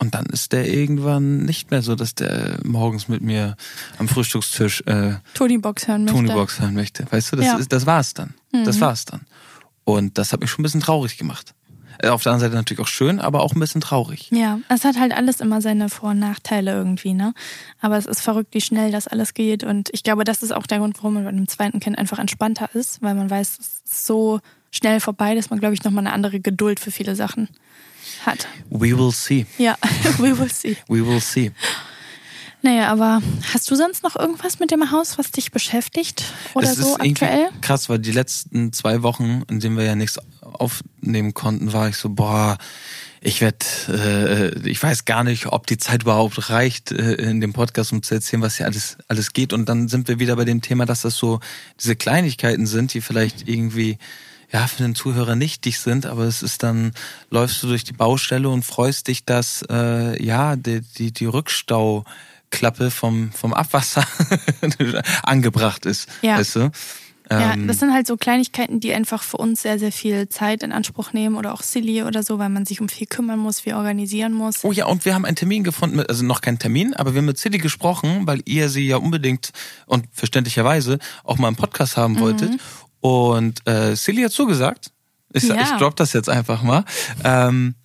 Und dann ist der irgendwann nicht mehr so, dass der morgens mit mir am Frühstückstisch äh, Tony Box hören möchte. Tonybox hören möchte. Weißt du, das, Ja. Mhm. ist, das war's dann. Das war's dann. Und das hat mich schon ein bisschen traurig gemacht. Äh, Auf der anderen Seite natürlich auch schön, aber auch ein bisschen traurig. Ja, es hat halt alles immer seine Vor- und Nachteile irgendwie, ne? Aber es ist verrückt, wie schnell das alles geht. Und ich glaube, das ist auch der Grund, warum man bei einem zweiten Kind einfach entspannter ist, weil man weiß, es ist so schnell vorbei, dass man, glaube ich, nochmal eine andere Geduld für viele Sachen hat. We will see. Ja, we will see. We will see. Naja, aber hast du sonst noch irgendwas mit dem Haus, was dich beschäftigt oder es so ist irgendwie aktuell? krass, weil die letzten zwei Wochen, in denen wir ja nichts aufnehmen konnten, war ich so, boah, ich werd, äh, ich weiß gar nicht, ob die Zeit überhaupt reicht äh, in dem Podcast, um zu erzählen, was hier alles alles geht. Und dann sind wir wieder bei dem Thema, dass das so diese Kleinigkeiten sind, die vielleicht irgendwie ja für den Zuhörer nichtig sind, aber es ist dann läufst du durch die Baustelle und freust dich, dass äh, ja die die, die Rückstau Klappe vom, vom Abwasser angebracht ist. Ja. Weißt du? Ja, Ähm, das sind halt so Kleinigkeiten, die einfach für uns sehr, sehr viel Zeit in Anspruch nehmen oder auch silly oder so, weil man sich um viel kümmern muss, viel organisieren muss. Oh ja, und wir haben einen Termin gefunden, mit, also noch keinen Termin, aber wir haben mit Silly gesprochen, weil ihr sie ja unbedingt und verständlicherweise auch mal im Podcast haben wolltet. Und äh, Silly hat zugesagt. Ich, Ja. ich drop das jetzt einfach mal. Ähm,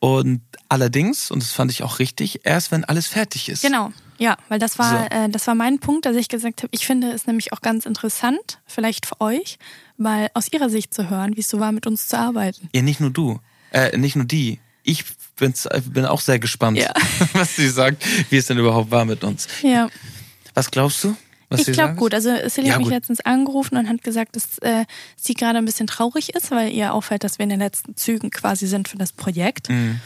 und allerdings, und das fand ich auch richtig, erst wenn alles fertig ist. Genau, ja, weil das war, So. äh, das war mein Punkt, dass ich gesagt habe, ich finde es nämlich auch ganz interessant, vielleicht für euch, mal aus ihrer Sicht zu hören, wie es so war, mit uns zu arbeiten. Ja, nicht nur du. Äh, nicht nur die. Ich bin's, bin auch sehr gespannt, Ja. was sie sagt, wie es denn überhaupt war mit uns. Ja, Was glaubst du? Was ich glaube gut. Also Silly Ja, hat mich gut. letztens angerufen und hat gesagt, dass äh, sie gerade ein bisschen traurig ist, weil ihr auffällt, dass wir in den letzten Zügen quasi sind für das Projekt. Mhm.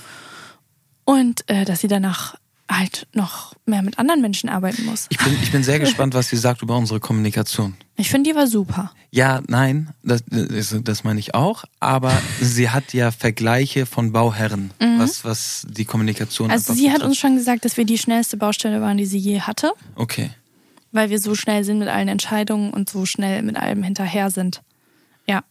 Und äh, dass sie danach halt noch mehr mit anderen Menschen arbeiten muss. Ich bin, ich bin sehr gespannt, was sie sagt über unsere Kommunikation. Ich finde, die war super. Ja, nein, das, das, meine ich auch. Aber sie hat ja Vergleiche von Bauherren, was, was die Kommunikation Mhm. Also sie hat uns schon gesagt, dass wir die schnellste Baustelle waren, die sie je hatte, Okay. Weil wir so schnell sind mit allen Entscheidungen und so schnell mit allem hinterher sind. Ja.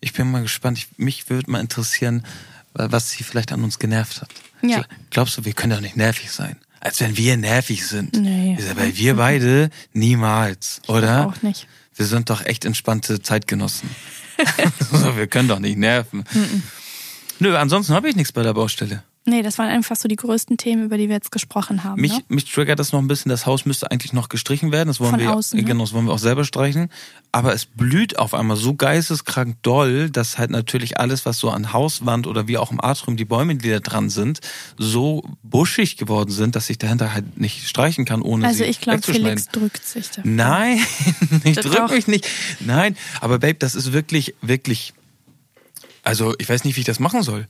Ich bin mal gespannt. Ich, mich würde mal interessieren, was sie vielleicht an uns genervt hat. Ja. Gl- Glaubst du, wir können doch nicht nervig sein? Als wenn wir nervig sind. Nee. Weil wir beide niemals, oder? Auch nicht. Wir sind doch echt entspannte Zeitgenossen. so, wir können doch nicht nerven. Nö, ansonsten habe ich nichts bei der Baustelle. Nee, das waren einfach so die größten Themen, über die wir jetzt gesprochen haben. Mich, ne? mich triggert das noch ein bisschen. Das Haus müsste eigentlich noch gestrichen werden. Das wollen Von wir, außen, ne? genau, das wollen wir auch selber streichen. Aber es blüht auf einmal so geisteskrank doll, dass halt natürlich alles, was so an Hauswand oder wie auch im Atrium die Bäume, die da dran sind, so buschig geworden sind, dass ich dahinter halt nicht streichen kann, ohne Also sie ich glaube, wegzuschneiden. Felix drückt sich da. Nein, ich Das drück doch. mich nicht. Nein, aber Babe, das ist wirklich, wirklich. Also ich weiß nicht, wie ich das machen soll.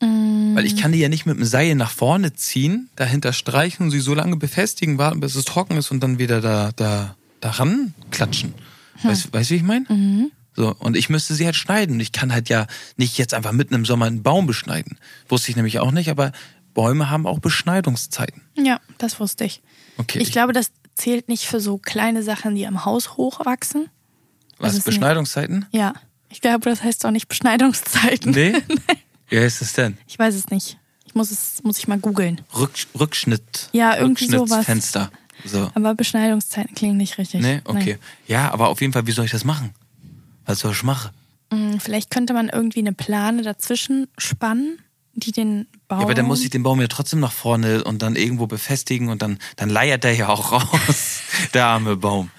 Weil ich kann die ja nicht mit dem Seil nach vorne ziehen, dahinter streichen und sie so lange befestigen, warten, bis es trocken ist und dann wieder da, da, daran klatschen. Weißt, weißt du, wie ich meine? So, und ich müsste sie halt schneiden. Ich kann halt ja nicht jetzt einfach mitten im Sommer einen Baum beschneiden. Wusste ich nämlich auch nicht, aber Bäume haben auch Beschneidungszeiten. Ja, das wusste ich. Okay. Ich glaube, das zählt nicht für so kleine Sachen, die am Haus hochwachsen. Was, also Beschneidungszeiten? Ja. Ich glaube, das heißt auch nicht Beschneidungszeiten. Nee? Wie heißt es denn? Ich weiß es nicht. Ich muss es, muss ich mal googeln. Rück, Rückschnitt. Ja, irgendwie sowas. Rückschnittsfenster. So. Aber Beschneidungszeiten klingen nicht richtig. Nee, okay. Nein. Ja, aber auf jeden Fall, wie soll ich das machen? Was soll ich machen? Hm, Vielleicht könnte man irgendwie eine Plane dazwischen spannen, die den Baum. Ja, aber dann muss ich den Baum ja trotzdem nach vorne und dann irgendwo befestigen und dann, dann leiert der ja auch raus. der arme Baum.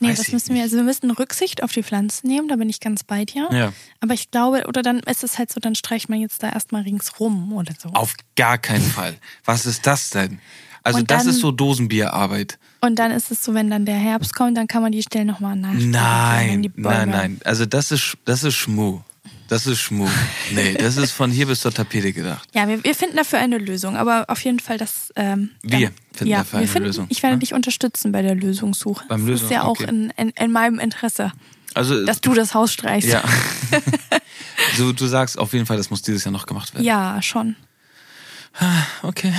Nee, Weiß das müssen wir, also wir müssen Rücksicht auf die Pflanzen nehmen, da bin ich ganz bei dir. Ja. Aber ich glaube, oder dann ist es halt so, dann streicht man jetzt da erstmal ringsrum oder so. Auf gar keinen Fall. Was ist das denn? Also Und das dann- ist so Dosenbierarbeit. Und dann ist es so, wenn dann der Herbst kommt, dann kann man die Stellen nochmal nachstellen. Nein, nein, nein. Also das ist, das ist Schmu. Das ist Schmu. Nee, das ist von hier bis zur Tapete gedacht. Ja, wir, wir finden dafür eine Lösung, aber auf jeden Fall das. Ähm, Wir ja, finden ja, dafür eine finden, Lösung, Ich werde ne? dich unterstützen bei der Lösungssuche. Beim das Lösung, ist ja auch okay. in, in, in meinem Interesse, Also, dass du das Haus streichst. ja. so, du sagst auf jeden Fall, das muss dieses Jahr noch gemacht werden. Ja, schon. Okay.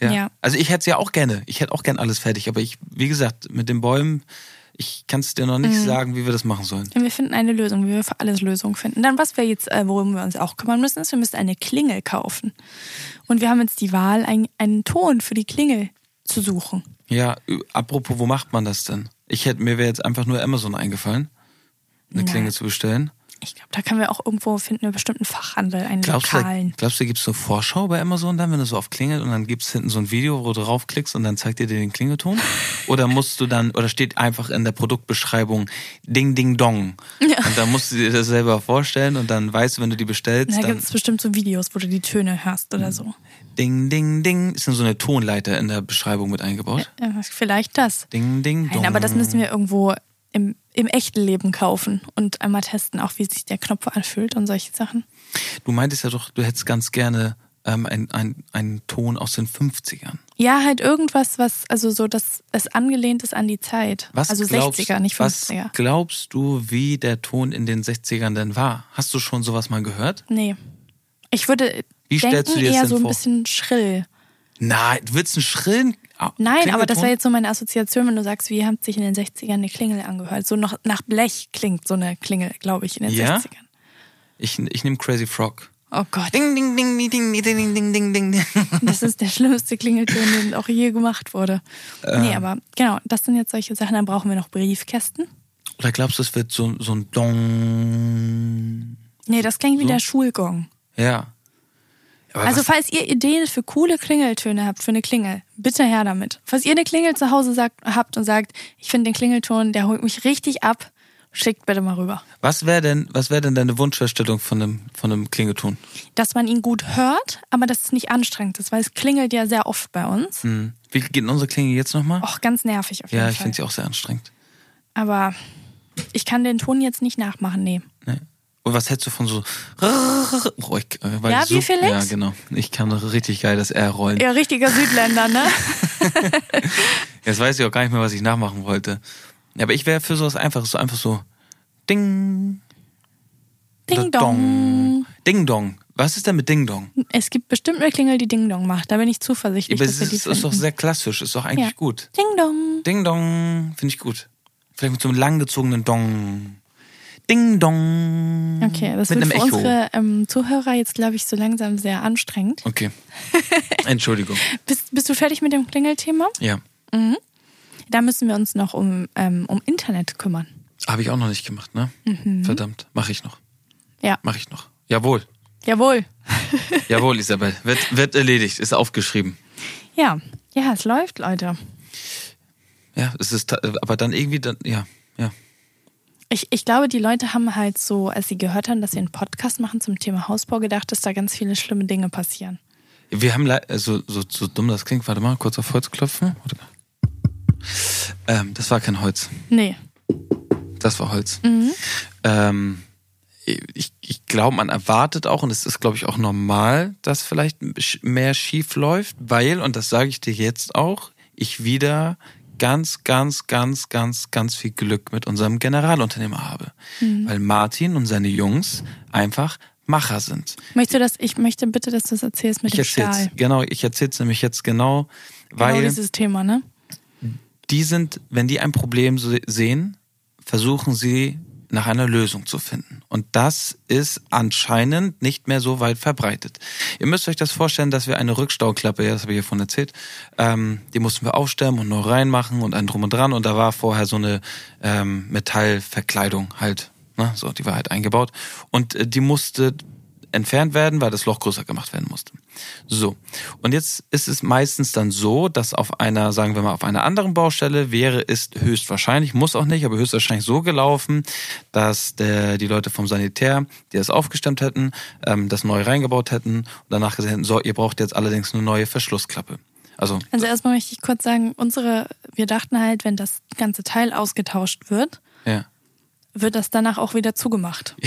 Ja. Ja. Also ich hätte es ja auch gerne. Ich hätte auch gern alles fertig, aber ich, wie gesagt, mit den Bäumen, ich kann es dir noch Mhm. nicht sagen, wie wir das machen sollen. Wir finden eine Lösung, wie wir für alles Lösungen finden. Dann, was wir jetzt, äh, worum wir uns auch kümmern müssen, ist, wir müssen eine Klingel kaufen. Und wir haben jetzt die Wahl, ein, einen Ton für die Klingel zu suchen. Ja, apropos, wo macht man das denn? Ich hätte mir wäre jetzt einfach nur Amazon eingefallen, eine Nein. Klingel zu bestellen. Ich glaube, da können wir auch irgendwo finden, einen bestimmten Fachhandel, einen Glaubst du, lokalen. glaubst du, gibt es so Vorschau bei Amazon dann, wenn du so auf klingelt und dann gibt es hinten so ein Video, wo du draufklickst und dann zeigt dir den Klingelton? Oder musst du dann, oder steht einfach in der Produktbeschreibung Ding Ding Dong. Und dann musst du dir das selber vorstellen und dann weißt du, wenn du die bestellst, Da gibt es bestimmt so Videos, wo du die Töne hörst oder so. Ding Ding Ding. Ist dann so eine Tonleiter in der Beschreibung mit eingebaut? Ja, vielleicht das. Ding Ding Dong. Nein, aber das müssen wir irgendwo im, im echten Leben kaufen und einmal testen, auch wie sich der Knopf anfühlt und solche Sachen. Du meintest ja doch, du hättest ganz gerne ähm, einen ein Ton aus den 50ern. Ja, halt irgendwas, was, also so, dass es angelehnt ist an die Zeit. Was also glaubst, 60er, nicht Was 50er. glaubst du, wie der Ton in den 60ern denn war? Hast du schon sowas mal gehört? Nee. Ich würde Wie stellst denken, du dir das eher so ein vor? bisschen schrill. Nein, du willst einen schrillen Nein, aber das wäre jetzt so meine Assoziation, wenn du sagst, wie hat sich in den 60ern eine Klingel angehört. So noch nach Blech klingt so eine Klingel, glaube ich, in den Ja? 60ern. Ich, ich nehme Crazy Frog. Oh Gott, Ding, ding, ding, ding, ding, ding, ding, ding, ding, ding, ding. das ist der schlimmste Klingelton, den auch je gemacht wurde. Ähm. Nee, aber genau, das sind jetzt solche Sachen. Dann brauchen wir noch Briefkästen. Oder glaubst du, es wird so, so ein Dong? Nee, das klingt wie So? der Schulgong. Ja. Aber Also was, falls ihr Ideen für coole Klingeltöne habt für eine Klingel, bitte her damit. Falls ihr eine Klingel zu Hause sagt, habt und sagt, ich finde den Klingelton, der holt mich richtig ab, schickt bitte mal rüber. was wäre denn, was wäre denn deine Wunschvorstellung von einem, von einem Klingelton? Dass man ihn gut hört, aber dass es nicht anstrengend ist, weil es klingelt ja sehr oft bei uns. Hm. Wie geht denn unsere Klingel jetzt nochmal? Auch ganz nervig auf jeden ja, ich Fall. finde sie auch sehr anstrengend. Aber ich kann den Ton jetzt nicht nachmachen, nee. Nee. Und was hältst du von so. Oh, ich, äh, weil Ja, ich wie Felix? Ja, genau. Ich kann richtig geil das R rollen. Ja, richtiger Südländer, ne? Jetzt weiß ich auch gar nicht mehr, was ich nachmachen wollte. Aber ich wäre für sowas einfaches, so einfach so. Ding. Ding Dong. Ding Dong. Was ist denn mit Ding Dong? Es gibt bestimmt eine Klingel, die Ding Dong macht. Da bin ich zuversichtlich, Aber dass es wir die ist, ist doch sehr klassisch, ist doch eigentlich Ja. gut. Ding Dong. Ding Dong, finde ich gut. Vielleicht mit so einem langgezogenen Dong. Ding Dong. Okay, das mit wird für Echo. unsere ähm, Zuhörer jetzt, glaube ich, so langsam sehr anstrengend. Okay. Entschuldigung. Bist, bist du fertig mit dem Klingelthema? Ja. Da müssen wir uns noch um, ähm, um Internet kümmern. Habe ich auch noch nicht gemacht, ne? Mhm. Verdammt. Mache ich noch. Ja. Mache ich noch. Jawohl. Jawohl. Jawohl, Isabel. Wird, wird erledigt. Ist aufgeschrieben. Ja. Ja, es läuft, Leute. Ja, es ist, aber dann irgendwie dann, ja, ja. Ich, ich glaube, die Leute haben halt so, als sie gehört haben, dass wir einen Podcast machen zum Thema Hausbau, gedacht, dass da ganz viele schlimme Dinge passieren. Wir haben also so, so dumm das klingt, warte mal, kurz auf Holz klopfen. Ähm, das war kein Holz. Nee. Das war Holz. Ähm, ich, ich glaube, man erwartet auch, und es ist, glaube ich, auch normal, dass vielleicht mehr schief läuft, weil, und das sage ich dir jetzt auch, ich wieder ganz, ganz, ganz, ganz, ganz viel Glück mit unserem Generalunternehmer habe. Weil Martin und seine Jungs einfach Macher sind. Möchtest du das, ich möchte bitte, dass du das erzählst mit Ich dem Stahl. genau, ich erzähl's nämlich jetzt genau, weil genau dieses Thema, ne? die sind, wenn die ein Problem se- sehen, versuchen sie nach einer Lösung zu finden. Und das ist anscheinend nicht mehr so weit verbreitet. Ihr müsst euch das vorstellen, dass wir eine Rückstauklappe, ja, das habe ich hiervon erzählt, ähm, die mussten wir aufstellen und neu reinmachen und ein drum und dran. Und da war vorher so eine ähm, Metallverkleidung halt, ne, so, die war halt eingebaut. Und äh, die musste entfernt werden, weil das Loch größer gemacht werden musste. So. Und jetzt ist es meistens dann so, dass auf einer, sagen wir mal, auf einer anderen Baustelle wäre es höchstwahrscheinlich, muss auch nicht, aber höchstwahrscheinlich so gelaufen, dass der, die Leute vom Sanitär, die das aufgestemmt hätten, ähm, das neu reingebaut hätten und danach gesagt hätten, so, ihr braucht jetzt allerdings eine neue Verschlussklappe. Also, Also erstmal möchte ich kurz sagen, unsere, wir dachten halt, wenn das ganze Teil ausgetauscht wird. Wird das danach auch wieder zugemacht.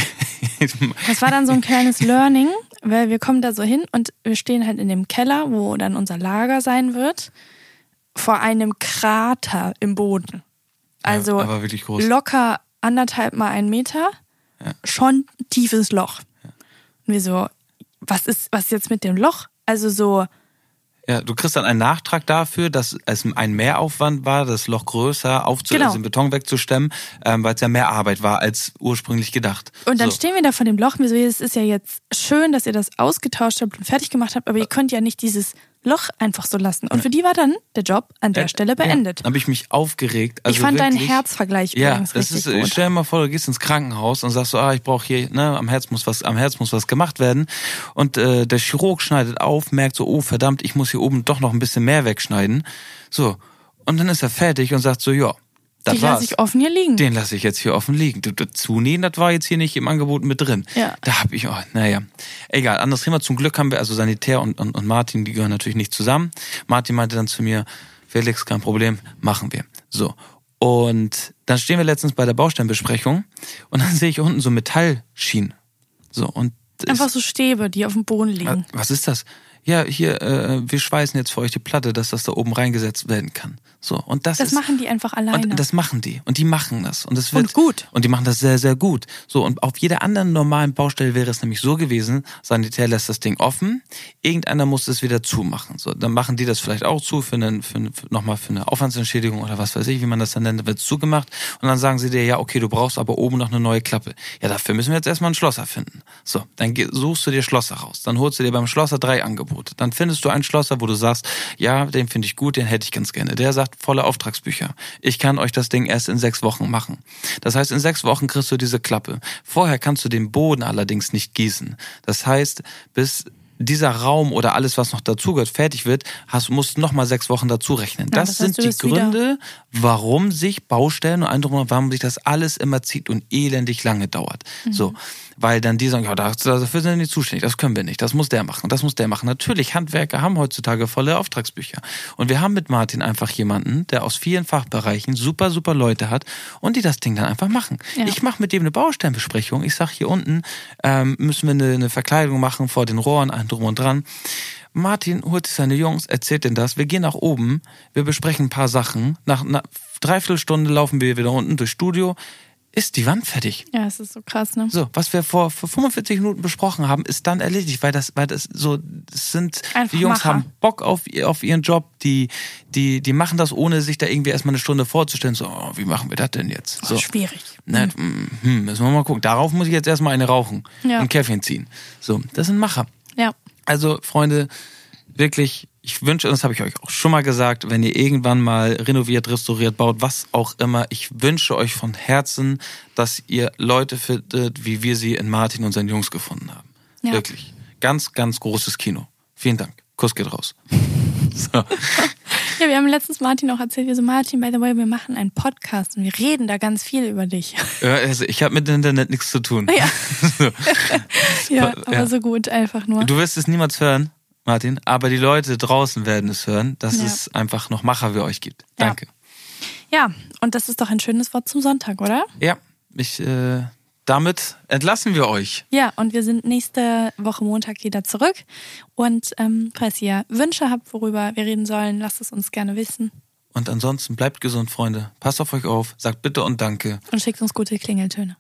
Das war dann so ein kleines Learning, weil wir kommen da so hin und wir stehen halt in dem Keller, wo dann unser Lager sein wird, vor einem Krater im Boden. Also groß. locker anderthalb mal ein Meter, Ja. schon tiefes Loch. Und wir so, was ist, was ist jetzt mit dem Loch? Also so, Ja, du kriegst dann einen Nachtrag dafür, dass es ein Mehraufwand war, das Loch größer aufzu Genau. also den Beton wegzustemmen, ähm, weil es ja mehr Arbeit war als ursprünglich gedacht. Und dann so. stehen wir da vor dem Loch. und Wir so, es ist ja jetzt schön, dass ihr das ausgetauscht habt und fertig gemacht habt, aber ihr könnt ja nicht dieses Loch einfach so lassen. Und für die war dann der Job an der Stelle beendet. Ja, habe ich mich aufgeregt. Also ich fand deinen wirklich, Herzvergleich Ja, übrigens das ist, gut. stell dir mal vor, du gehst ins Krankenhaus und sagst so, ah, ich brauche hier, ne, am Herz muss was, am Herz muss was gemacht werden. Und äh, der Chirurg schneidet auf, merkt so, oh verdammt, ich muss hier oben doch noch ein bisschen mehr wegschneiden. So. Und dann ist er fertig und sagt so, ja, das Die lasse ich offen hier liegen. Den lasse ich jetzt hier offen liegen. Zunähen, das war jetzt hier nicht im Angebot mit drin. Ja. Da hab ich, oh, naja. Egal, anderes Thema. Zum Glück haben wir, also Sanitär und, und, und Martin, die gehören natürlich nicht zusammen. Martin meinte dann zu mir, Felix, kein Problem, machen wir. So. Und dann stehen wir letztens bei der Baustellenbesprechung und dann sehe ich unten so Metallschienen. So, und Einfach ist- so Stäbe, die auf dem Boden liegen. was ist das? Ja, hier, äh, wir schweißen jetzt für euch die Platte, dass das da oben reingesetzt werden kann. So, und das, Das ist, machen die einfach alleine. und das machen die. Und die machen das. Und es wird, Und gut. Und die machen das sehr, sehr gut. So, und auf jeder anderen normalen Baustelle wäre es nämlich so gewesen, Sanitär lässt das Ding offen, irgendeiner muss es wieder zumachen. So, dann machen die das vielleicht auch zu für, einen, für, für nochmal für eine Aufwandsentschädigung oder was weiß ich, wie man das dann nennt, dann wird es zugemacht. Und dann sagen sie dir, ja, okay, du brauchst aber oben noch eine neue Klappe. Ja, dafür müssen wir jetzt erstmal einen Schlosser finden. So, dann suchst du dir Schlosser raus. Dann holst du dir beim Schlosser drei Angebote. Dann findest du einen Schlosser, wo du sagst, ja, den finde ich gut, den hätte ich ganz gerne. Der sagt, volle Auftragsbücher. Ich kann euch das Ding erst in sechs Wochen machen. Das heißt, in sechs Wochen kriegst du diese Klappe. Vorher kannst du den Boden allerdings nicht gießen. Das heißt, bis dieser Raum oder alles, was noch dazugehört, fertig wird, hast, musst du noch mal sechs Wochen dazu rechnen. Ja, das, das sind die bist wieder- Gründe, warum sich Baustellen und andere, warum sich das alles immer zieht und elendig lange dauert. Mhm. So. weil dann die sagen, ja, dafür sind wir nicht zuständig, das können wir nicht, das muss der machen, das muss der machen. Natürlich, Handwerker haben heutzutage volle Auftragsbücher. Und wir haben mit Martin einfach jemanden, der aus vielen Fachbereichen super, super Leute hat und die das Ding dann einfach machen. Ja. Ich mache mit dem eine Baustellenbesprechung. Ich sag hier unten ähm, müssen wir eine, eine Verkleidung machen vor den Rohren, ein drum und dran. Martin holt sich seine Jungs, erzählt denen das. Wir gehen nach oben, wir besprechen ein paar Sachen. Nach einer Dreiviertelstunde laufen wir wieder unten durchs Studio. Ist die Wand fertig? Ja, es ist so krass, ne? So, was wir vor, vor 45 Minuten besprochen haben, ist dann erledigt, weil das, weil das so, das sind, Einfach die Jungs Macher. haben Bock auf, auf ihren Job, die, die, die machen das, ohne sich da irgendwie erstmal eine Stunde vorzustellen, so, oh, wie machen wir das denn jetzt? So. Oh, schwierig. Ne, hm, müssen wir mal gucken. Darauf muss ich jetzt erstmal eine rauchen Ja. und ein Käffchen ziehen. So, das sind Macher. Ja. Also, Freunde, wirklich, ich wünsche, und das habe ich euch auch schon mal gesagt, wenn ihr irgendwann mal renoviert, restauriert, baut, was auch immer, ich wünsche euch von Herzen, dass ihr Leute findet, wie wir sie in Martin und seinen Jungs gefunden haben. Ja. Wirklich. Ganz, ganz großes Kino. Vielen Dank. Kuss geht raus. So. Ja, wir haben letztens Martin auch erzählt, wir so, Martin, by the way, wir machen einen Podcast und wir reden da ganz viel über dich. Äh, Also, ich habe mit dem Internet nichts zu tun. Ja. So. ja, Ja. aber so gut, einfach nur. Du wirst es niemals hören, Martin, aber die Leute draußen werden es hören, dass Ja. es einfach noch Macher wie euch gibt. Ja. Danke. Ja, und das ist doch ein schönes Wort zum Sonntag, oder? Ja, ich, äh, damit entlassen wir euch. Ja, und wir sind nächste Woche Montag wieder zurück. Und ähm, falls ihr Wünsche habt, worüber wir reden sollen, lasst es uns gerne wissen Und ansonsten bleibt gesund, Freunde. Passt auf euch auf, sagt bitte und danke. und schickt uns gute Klingeltöne.